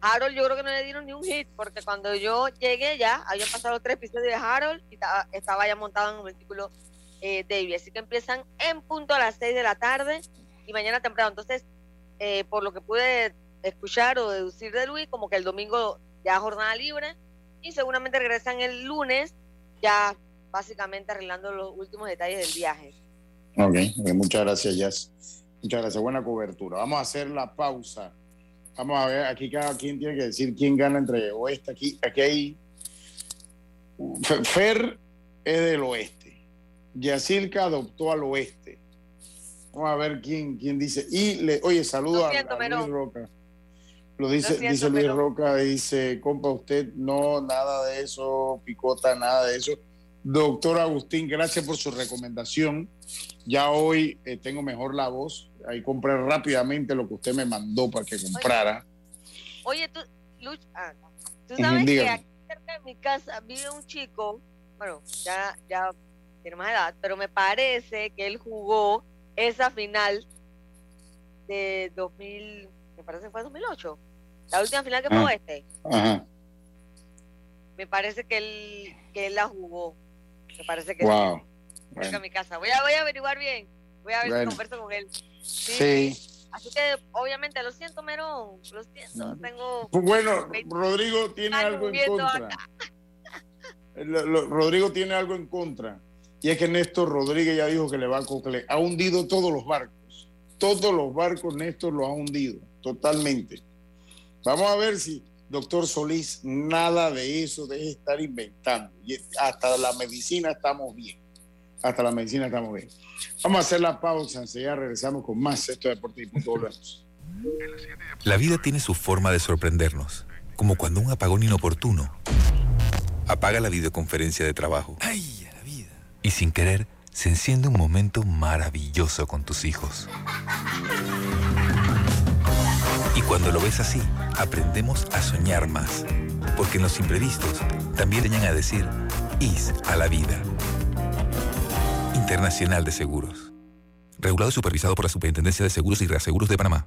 Harold yo creo que no le dieron ni un hit, porque cuando yo llegué ya habían pasado tres episodios de Harold y ta- estaba ya montado en el vehículo eh, David. Así que empiezan en punto a las 6 de la tarde y mañana temprano. Entonces, eh, por lo que pude escuchar o deducir de Luis, como que el domingo ya jornada libre y seguramente regresan el lunes ya básicamente arreglando los últimos detalles del viaje. Ok, ok, muchas gracias, Jazz. Muchas gracias, buena cobertura. Vamos a hacer la pausa. Vamos a ver, aquí cada quien tiene que decir quién gana entre oeste. Aquí, aquí hay. Fe- Fer es del oeste. Yacilca adoptó al oeste. Vamos a ver quién, quién dice. Y le, oye, saludo a- a, Luis. Roca. Lo dice, Lo siento, dice Luis. Roca, dice, compa, usted no, nada de eso, picota, nada de eso. Doctor Agustín, gracias por su recomendación. Ya hoy eh, tengo mejor la voz. Ahí compré rápidamente lo que usted me mandó para que comprara. Oye, tú, Luch, ah, no. tú sabes que aquí cerca de mi casa vive un chico, bueno, ya, ya tiene más edad, pero me parece que él jugó esa final de 2000, me parece que fue 2008, la última final que fue Ah. oeste. Ajá. Me parece que él, que él la jugó. Me parece que Wow. sí, cerca de mi casa. Voy a, voy a averiguar bien. Voy a ver Bueno. si converso con él. Sí. Así que, obviamente, lo siento, Merón. Lo siento. Tengo. Bueno, Rodrigo tiene Están algo en contra. Lo- lo- Rodrigo tiene algo en contra. Y es que Néstor Rodríguez ya dijo que le va a Cocle. Ha hundido todos los barcos. Todos los barcos Néstor los ha hundido. Totalmente. Vamos a ver si, doctor Solís, nada de eso deje estar inventando. Y hasta la medicina estamos bien. Hasta la medicina estamos bien. Vamos a hacer la pausa. Enseguida regresamos con más. Esto es Deporte y Punto. Volvemos. La vida tiene su forma de sorprendernos, como cuando un apagón inoportuno apaga la videoconferencia de trabajo. ¡Ay, a la vida! Y sin querer, se enciende un momento maravilloso con tus hijos. Y cuando lo ves así, aprendemos a soñar más, porque en los imprevistos también enseñan a decir IS a la vida. Internacional de Seguros. Regulado y supervisado por la Superintendencia de Seguros y Reaseguros de Panamá.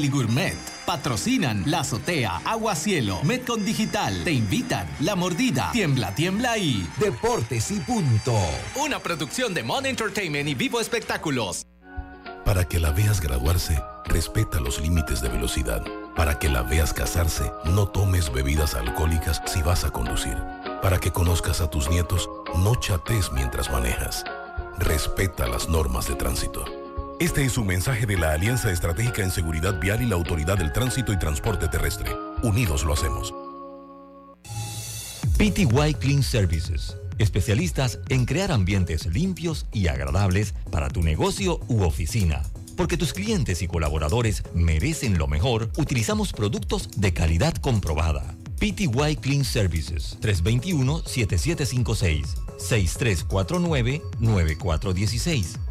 Deli Gourmet. Patrocinan La Azotea, Agua Cielo, Metcon Digital. Te invitan La Mordida, Tiembla, Tiembla y Deportes y Punto. Una producción de Mon Entertainment y Vivo Espectáculos. Para que la veas graduarse, respeta los límites de velocidad. Para que la veas casarse, no tomes bebidas alcohólicas si vas a conducir. Para que conozcas a tus nietos, no chates mientras manejas. Respeta las normas de tránsito. Este es un mensaje de la Alianza Estratégica en Seguridad Vial y la Autoridad del Tránsito y Transporte Terrestre. Unidos lo hacemos. PTY Clean Services. Especialistas en crear ambientes limpios y agradables para tu negocio u oficina. Porque tus clientes y colaboradores merecen lo mejor, utilizamos productos de calidad comprobada. PTY Clean Services 321-7756 6349-9416.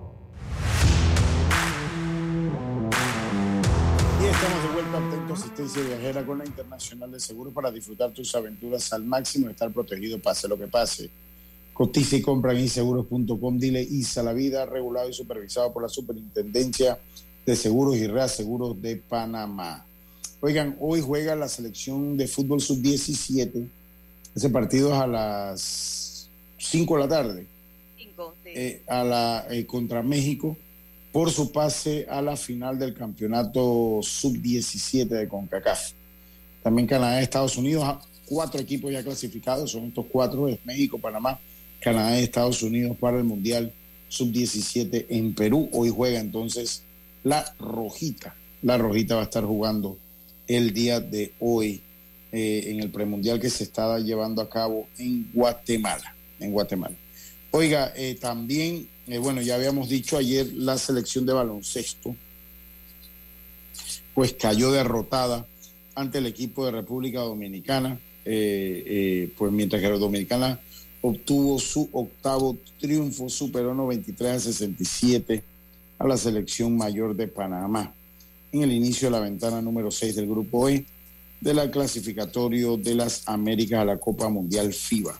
Asistencia viajera con la Internacional de Seguros para disfrutar tus aventuras al máximo y estar protegido pase lo que pase. Cotiza y compra en inseguros.com. Dile ISA la vida, regulado y supervisado por la Superintendencia de Seguros y Reaseguros de Panamá. Oigan, hoy juega la selección de fútbol sub-17. Ese partido es a las 5 de la tarde. Cinco, sí. eh, a la, eh, contra México por su pase a la final del campeonato sub-17 de CONCACAF. También Canadá Estados Unidos, cuatro equipos ya clasificados, son estos cuatro, es México, Panamá, Canadá y Estados Unidos para el Mundial sub-17 en Perú. Hoy juega entonces la Rojita. La Rojita va a estar jugando el día de hoy eh, en el premundial que se está llevando a cabo en Guatemala. En Guatemala. Oiga, eh, también, eh, bueno, ya habíamos dicho ayer la selección de baloncesto, pues cayó derrotada ante el equipo de República Dominicana, eh, eh, pues mientras que la Dominicana obtuvo su octavo triunfo, superó 93 a 67 a la selección mayor de Panamá en el inicio de la ventana número 6 del grupo E de la clasificatorio de las Américas a la Copa Mundial FIBA.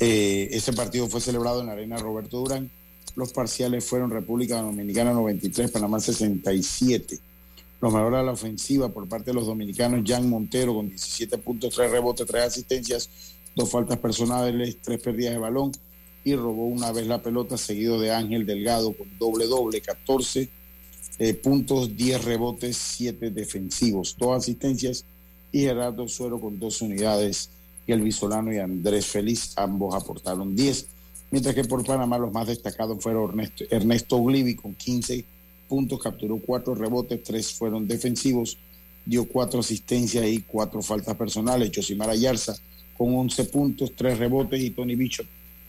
Eh, ese partido fue celebrado en la Arena Roberto Durán. Los parciales fueron República Dominicana 93, Panamá 67. Los mejores a la ofensiva por parte de los dominicanos, Jan Montero con 17 puntos, 3 rebotes, 3 asistencias, dos faltas personales, 3 pérdidas de balón y robó una vez la pelota, seguido de Ángel Delgado con doble doble, 14 eh, puntos, 10 rebotes, 7 defensivos, 2 asistencias y Gerardo Suero con 2 unidades y el Visolano y Andrés Feliz, ambos aportaron 10, mientras que por Panamá los más destacados fueron Ernesto, Ernesto con 15 puntos, capturó 4 rebotes, 3 fueron defensivos, dio 4 asistencias y 4 faltas personales, Josimar Ayarza con 11 puntos, 3 rebotes y Tony Bicho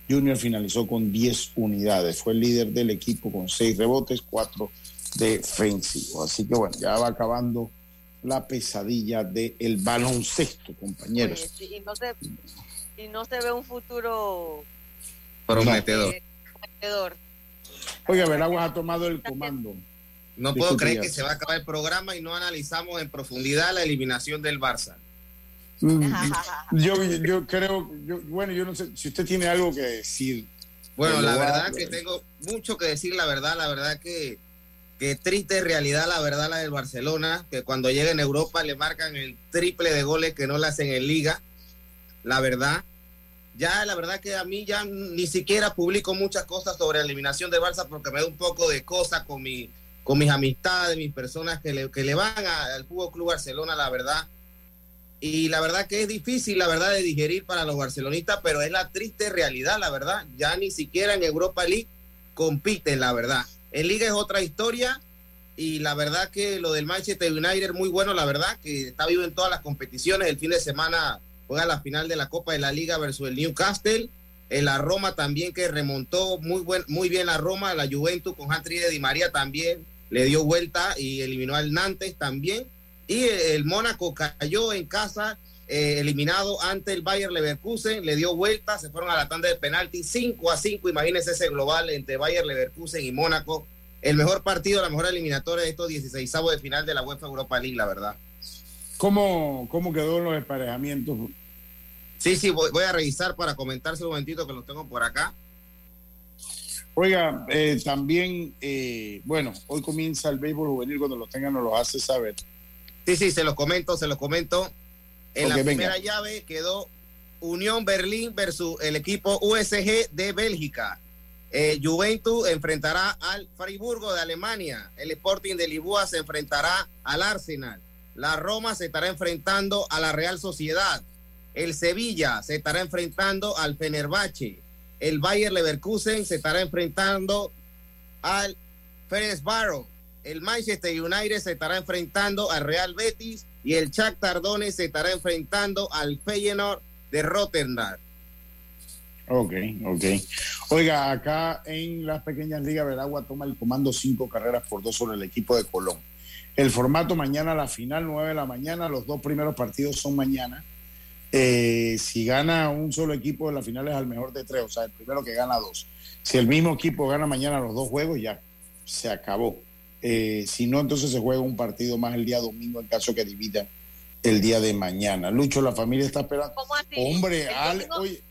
Jr. finalizó con 10 unidades, fue el líder del equipo con 6 rebotes, 4 defensivos, así que bueno, ya va acabando la pesadilla del baloncesto, compañeros. Y, no se, y no se ve un futuro Prometedor. eh, prometedor. Oiga, Veraguas ha tomado el comando. No puedo creer que se va a acabar el programa y no analizamos en profundidad la eliminación del Barça. Mm, Yo, yo creo, yo- bueno, yo no sé si usted tiene algo que decir. Bueno, la verdad que tengo mucho que decir, la verdad, la verdad que, que triste realidad, la verdad, la del Barcelona, que cuando llega en Europa le marcan el triple de goles que no le hacen en liga, la verdad. Ya, la verdad que a mí ya ni siquiera publico muchas cosas sobre la eliminación de Barça porque me da un poco de cosa con, mi, con mis amistades, mis personas que le, que le van al Fútbol Club Barcelona, la verdad. Y la verdad que es difícil, la verdad, de digerir para los barcelonistas, pero es la triste realidad, la verdad. Ya ni siquiera en Europa League compiten, la verdad. En Liga es otra historia y la verdad que lo del Manchester United muy bueno, la verdad, que está vivo en todas las competiciones. El fin de semana juega la final de la Copa de la Liga versus el Newcastle. En la Roma también que remontó muy, buen, muy bien la Roma, la Juventus con Henry de Di María también le dio vuelta y eliminó al Nantes también. Y el Mónaco cayó en casa, eh, eliminado ante el Bayer Leverkusen, le dio vuelta, se fueron a la tanda de penalti, 5 a 5, imagínense ese global entre Bayer Leverkusen y Mónaco. El mejor partido, la mejor eliminatoria de estos 16 de final de la UEFA Europa League, la verdad. ¿Cómo, ¿Cómo quedó los emparejamientos? Sí, sí, voy, voy a revisar para comentarse un momentito que los tengo por acá. Oiga, eh, también, eh, bueno, hoy comienza el béisbol juvenil, cuando los tengan nos lo hace saber. Sí, sí, se los comento, se los comento. En la venga. primera llave quedó Unión Berlín versus el equipo USG de Bélgica. Eh, Juventus enfrentará al Friburgo de Alemania. El Sporting de Lisboa se enfrentará al Arsenal. La Roma se estará enfrentando a la Real Sociedad. El Sevilla se estará enfrentando al Fenerbahce. El Bayer Leverkusen se estará enfrentando al Ferencváros. El Manchester United se estará enfrentando al Real Betis y el Shakhtar Donetsk se estará enfrentando al Feyenoord de Rotterdam. Ok, ok. Oiga, acá en las pequeñas ligas, Veragua toma el comando cinco carreras por dos sobre el equipo de Colón. El formato mañana, la final, nueve de la mañana, los dos primeros partidos son mañana. Eh, si gana un solo equipo de la final es al mejor de tres, o sea, el primero que gana dos. Si el mismo equipo gana mañana los dos juegos, ya se acabó. Eh, si no, entonces se juega un partido más el día domingo en caso que dividan el día de mañana. Lucho, la familia está esperando. ¿Cómo así? Hombre, ¿El Ale, oye,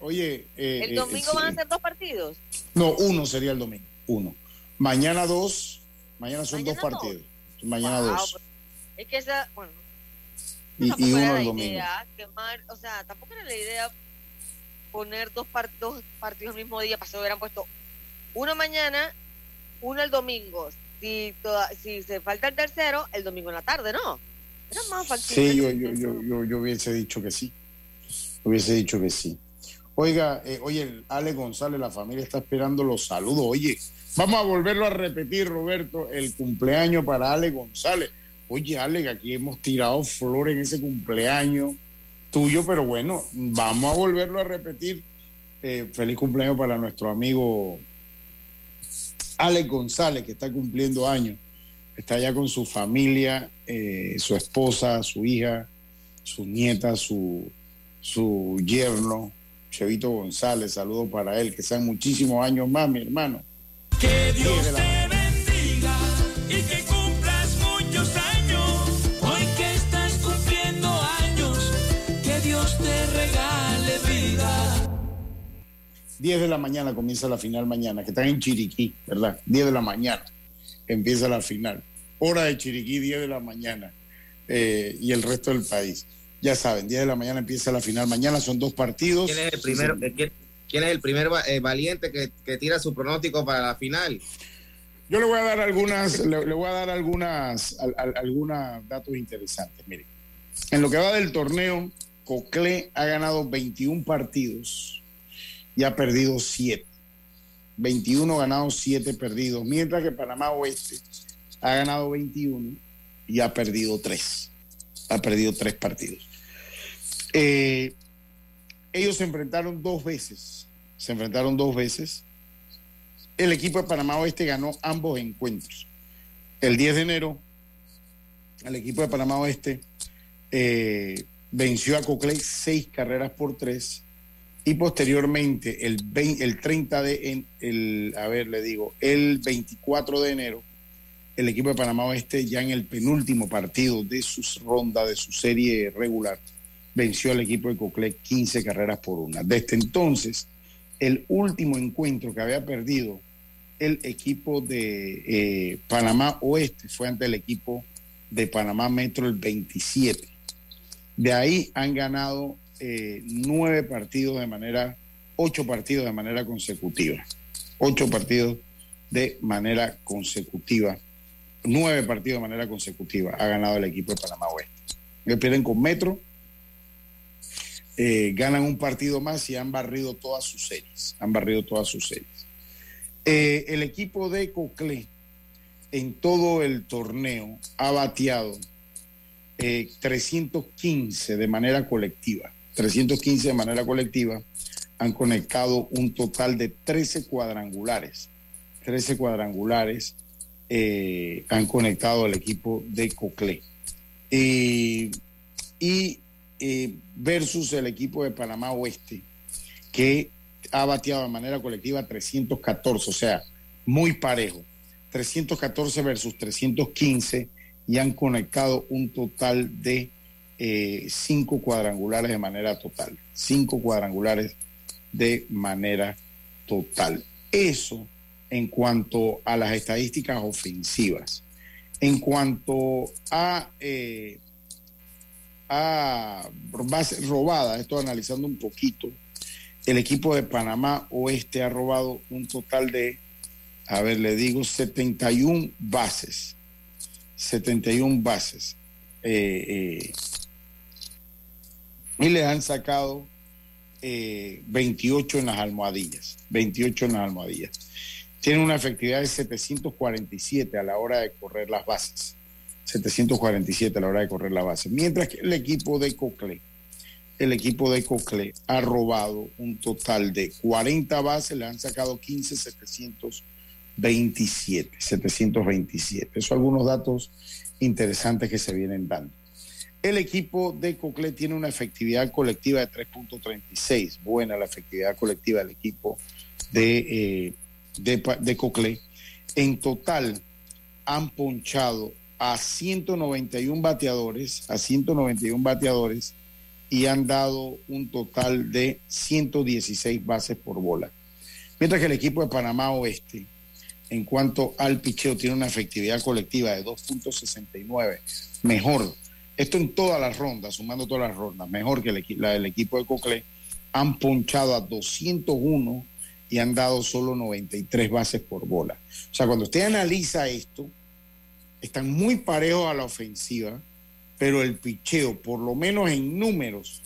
oye. eh, ¿El domingo van a ser dos partidos? No, uno sería el domingo, uno. Mañana dos, mañana son Mañana dos dos. Mañana Wow, dos. pues, Es que esa, bueno, Y, tampoco y era la domingo. idea, quemar, o sea, tampoco era la idea poner dos, par- dos partidos el mismo día, para eso hubieran puesto uno mañana, uno el domingo. Si, toda, si se falta el tercero, el domingo en la tarde, ¿no? Era más factible. Sí, yo, yo, yo, yo, yo hubiese dicho que sí. Hubiese dicho que sí. Oiga, eh, oye, Ale González, la familia está esperando los saludos. Oye, vamos a volverlo a repetir, Roberto, el cumpleaños para Ale González. Oye, Ale, aquí hemos tirado flores en ese cumpleaños tuyo, pero bueno, vamos a volverlo a repetir. Eh, feliz cumpleaños para nuestro amigo Alex González, que está cumpliendo años. Está allá con su familia, eh, su esposa, su hija, su nieta, su, su yerno, Chevito González. Saludos para él, que sean muchísimos años más, mi hermano. Que Dios te bendiga y que cumplas muchos años. Hoy que estás cumpliendo años, que Dios te regale vida. 10 de la mañana comienza la final mañana, que están en Chiriquí, ¿verdad? 10 de la mañana empieza la final. Hora de Chiriquí, 10 de la mañana. Eh, y el resto del país. Ya saben, 10 de la mañana empieza la final. Mañana son dos partidos. ¿Quién es el primero? ¿quién, quién es el primer eh, valiente que, que tira su pronóstico para la final? Yo le voy a dar algunas, le, le voy a dar algunas, al- al- algunos datos interesantes. Miren, en lo que va del torneo, Cocle ha ganado 21 partidos y ha perdido 7. 21 ganados, 7 perdidos, mientras que Panamá Oeste ha ganado 21 y ha perdido 3. Ha perdido 3 partidos. Eh, ellos se enfrentaron dos veces. Se enfrentaron dos veces. El equipo de Panamá Oeste ganó ambos encuentros. El 10 de enero, el equipo de Panamá Oeste eh, venció a Coclé seis carreras por tres y posteriormente el, 20 el 30 de el 24 de enero el equipo de Panamá Oeste ya en el penúltimo partido de su ronda de su serie regular venció al equipo de Coclé 15 carreras por una desde entonces el último encuentro que había perdido el equipo de eh, Panamá Oeste fue ante el equipo de Panamá Metro el 27 de ahí han ganado eh, nueve partidos de manera, ocho partidos de manera consecutiva. Ocho partidos de manera consecutiva. Nueve partidos de manera consecutiva ha ganado el equipo de Panamá Oeste. Ellos pierden con Metro, eh, ganan un partido más y han barrido todas sus series. Han barrido todas sus series. Eh, el equipo de Coclé en todo el torneo ha bateado eh, 315 de manera colectiva. 315 de manera colectiva han conectado un total de 13 cuadrangulares. 13 cuadrangulares eh, han conectado al equipo de Coclé. Eh, y eh, versus el equipo de Panamá Oeste, que ha bateado de manera colectiva 314, o sea, muy parejo. 314 versus 315 y han conectado un total de eh, cinco cuadrangulares de manera total. Cinco cuadrangulares de manera total. Eso en cuanto a las estadísticas ofensivas. En cuanto a, eh, a bases robadas, estoy analizando un poquito, el equipo de Panamá Oeste ha robado un total de, a ver, le digo, 71 bases. 71 bases. Eh, eh, y le han sacado eh, 28 en las almohadillas. 28 en las almohadillas. Tiene una efectividad de 747 a la hora de correr las bases. 747 a la hora de correr las bases. Mientras que el equipo de Cocle, el equipo de Cocle ha robado un total de 40 bases, le han sacado 15, 727. 727. Esos son algunos datos interesantes que se vienen dando. El equipo de Cocle tiene una efectividad colectiva de 3.36. Buena la efectividad colectiva del equipo de, eh, de, de Cocle. En total han ponchado a 191 bateadores, a 191 bateadores y han dado un total de 116 bases por bola. Mientras que el equipo de Panamá Oeste, en cuanto al picheo, tiene una efectividad colectiva de 2.69, mejor esto en todas las rondas, sumando todas las rondas, mejor que el la del equipo de Cocle, han ponchado a 201 y han dado solo 93 bases por bola. O sea, cuando usted analiza esto, están muy parejos a la ofensiva, pero el picheo, por lo menos en números,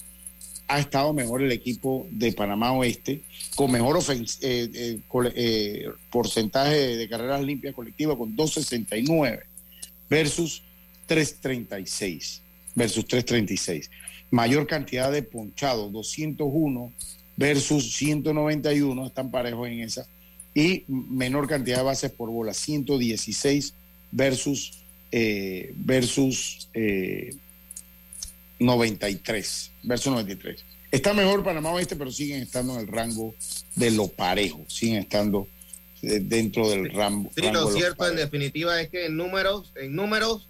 ha estado mejor el equipo de Panamá Oeste, con mejor eh, eh, eh, porcentaje de carreras limpias colectivas, con 269 versus 336 versus 336. Mayor cantidad de ponchados, 201 versus 191, están parejos en esa. Y menor cantidad de bases por bola, 116 versus, eh, versus 93, eh, versus 93. Está mejor Panamá Oeste, pero siguen estando en el rango de lo parejo, siguen estando eh, dentro del rango. Sí, lo cierto en definitiva es que en números, en números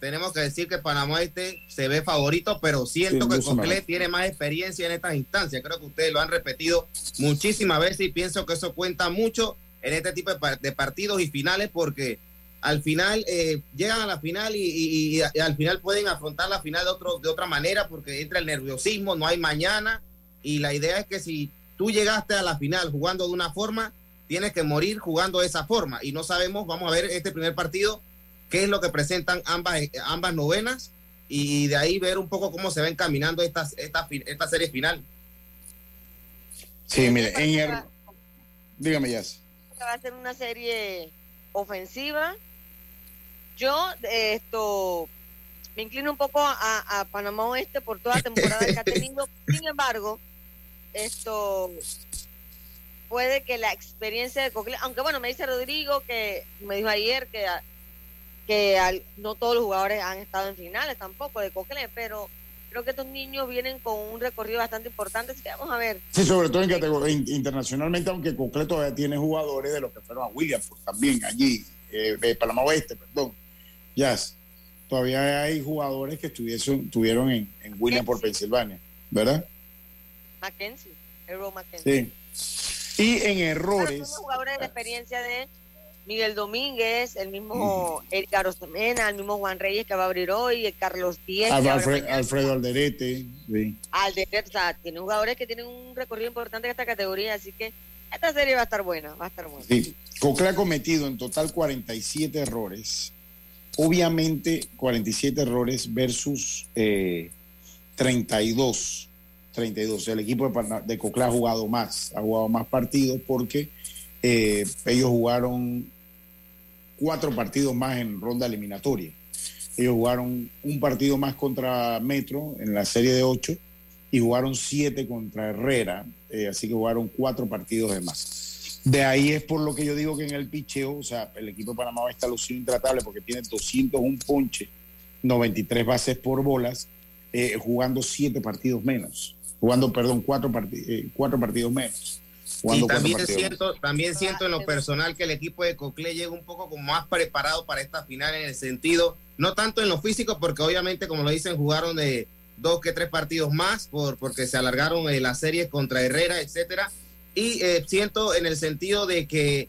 tenemos que decir que Panamá este se ve favorito, pero siento que Cocle tiene más experiencia en estas instancias. Creo que ustedes lo han repetido muchísimas veces y pienso que eso cuenta mucho en este tipo de, partidos y finales porque al final eh, llegan a la final y, al final pueden afrontar la final de, otro, de otra manera porque entra el nerviosismo, no hay mañana y la idea es que si tú llegaste a la final jugando de una forma, tienes que morir jugando de esa forma y no sabemos, vamos a ver este primer partido qué es lo que presentan ambas, ambas novenas y de ahí ver un poco cómo se ven caminando esta, esta, esta serie final. Sí, mire, en el... Dígame, ya. Va a ser una serie ofensiva. Yo, esto, me inclino un poco a, a Panamá Oeste por toda la temporada que ha tenido. Sin embargo, esto puede que la experiencia de Cocle, aunque bueno, me dice Rodrigo que me dijo ayer que que no todos los jugadores han estado en finales tampoco de Cocle, pero creo que estos niños vienen con un recorrido bastante importante, así que vamos a ver. Sí, sobre todo en categoría internacionalmente, aunque Cocle todavía tiene jugadores de los que fueron a Williamsport también allí, eh, de Panamá Oeste, perdón. Ya, todavía hay jugadores que estuviesen, estuvieron en, en Williamsport, Pensilvania, ¿verdad? Mackenzie, Errol Mackenzie. Sí. Y en errores. Son jugadores de experiencia de Miguel Domínguez, el mismo Edgar Osemena, el mismo Juan Reyes que va a abrir hoy, el Carlos Díez. Alfredo Alderete. Alderete, o sea, tiene jugadores que tienen un recorrido importante en esta categoría, así que esta serie va a estar buena, va a estar buena. Sí. Cocle ha cometido en total 47 errores. Obviamente 47 errores versus 32. Eh, 32. El equipo de, de Cocle ha jugado más, ha jugado más partidos porque eh, ellos jugaron cuatro partidos más en ronda eliminatoria. Ellos jugaron un partido más contra Metro en la serie de ocho y jugaron siete contra Herrera, eh, así que jugaron cuatro partidos de más. De ahí es por lo que yo digo que en el picheo, o sea, el equipo de Panamá está lucido intratable porque tiene 201 ponche, 93 bases por bolas, eh, jugando siete partidos menos, jugando, perdón, cuatro, eh, cuatro partidos menos. Y también siento, también siento en lo personal que el equipo de Coclé llega un poco como más preparado para esta final en el sentido, no tanto en lo físico, porque obviamente, como lo dicen, jugaron de dos que tres partidos más por, porque se alargaron eh, las series contra Herrera, etcétera. Y eh, siento en el sentido de que,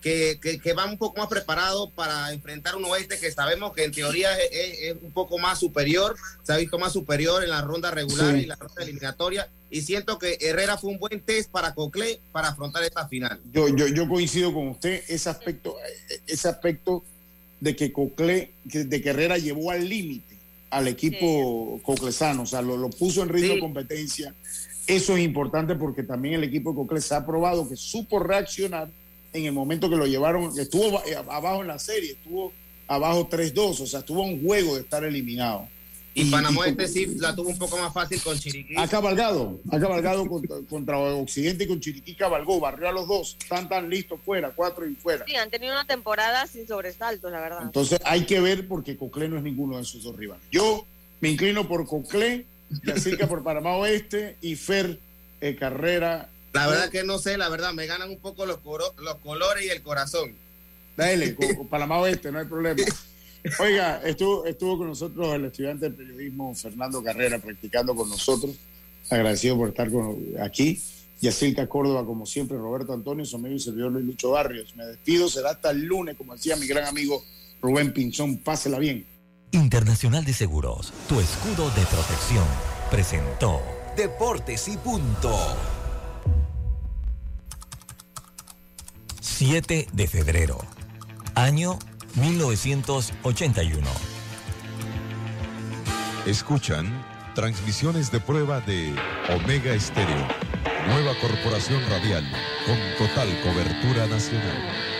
que, que, que va un poco más preparado para enfrentar un oeste que sabemos que en teoría es, es- es un poco más superior, se ha visto más superior en la ronda regular Sí. y la ronda eliminatoria. Y siento que Herrera fue un buen test para Coclé para afrontar esta final. Yo, yo, yo coincido con usted, ese aspecto, ese aspecto de que Coclé, que- de que Herrera llevó al límite al equipo coclesano, o sea, lo, lo puso en ritmo de competencia. Eso es importante porque también el equipo de Coclé se ha probado que supo reaccionar en el momento que lo llevaron, que estuvo eh, abajo en la serie, estuvo abajo 3-2, o sea, estuvo a un juego de estar eliminado. Y, Panamá y- este sí la tuvo un poco más fácil con Chiriquí. ha cabalgado, ha cabalgado contra, contra Occidente y con Chiriquí cabalgó, barrió a los dos, están tan listos fuera, cuatro y fuera. Sí, han tenido una temporada sin sobresaltos, la verdad. Entonces hay que ver porque Coclé no es ninguno de esos dos rivales. Yo me inclino por Coclé, Yacirca por Panamá Oeste y Fer eh, Carrera. La verdad que no sé, la verdad, me ganan un poco los, coro- los colores y el corazón. Dale, con, con Panamá Oeste, no hay problema. Oiga, estuvo, estuvo con nosotros el estudiante de periodismo Fernando Carrera practicando con nosotros. Agradecido por estar con, aquí. Yacirca Córdoba, como siempre, Roberto Antonio, su amigo y servidor Luis Lucho Barrios. Me despido, será hasta el lunes, como decía mi gran amigo Rubén Pinzón. Pásela bien. Internacional de Seguros, tu escudo de protección, presentó Deportes y punto. 7 de febrero, año 1981. Escuchan transmisiones de prueba de Omega Estéreo, nueva corporación radial con total cobertura nacional.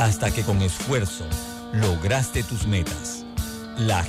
Hasta que con esfuerzo lograste tus metas. La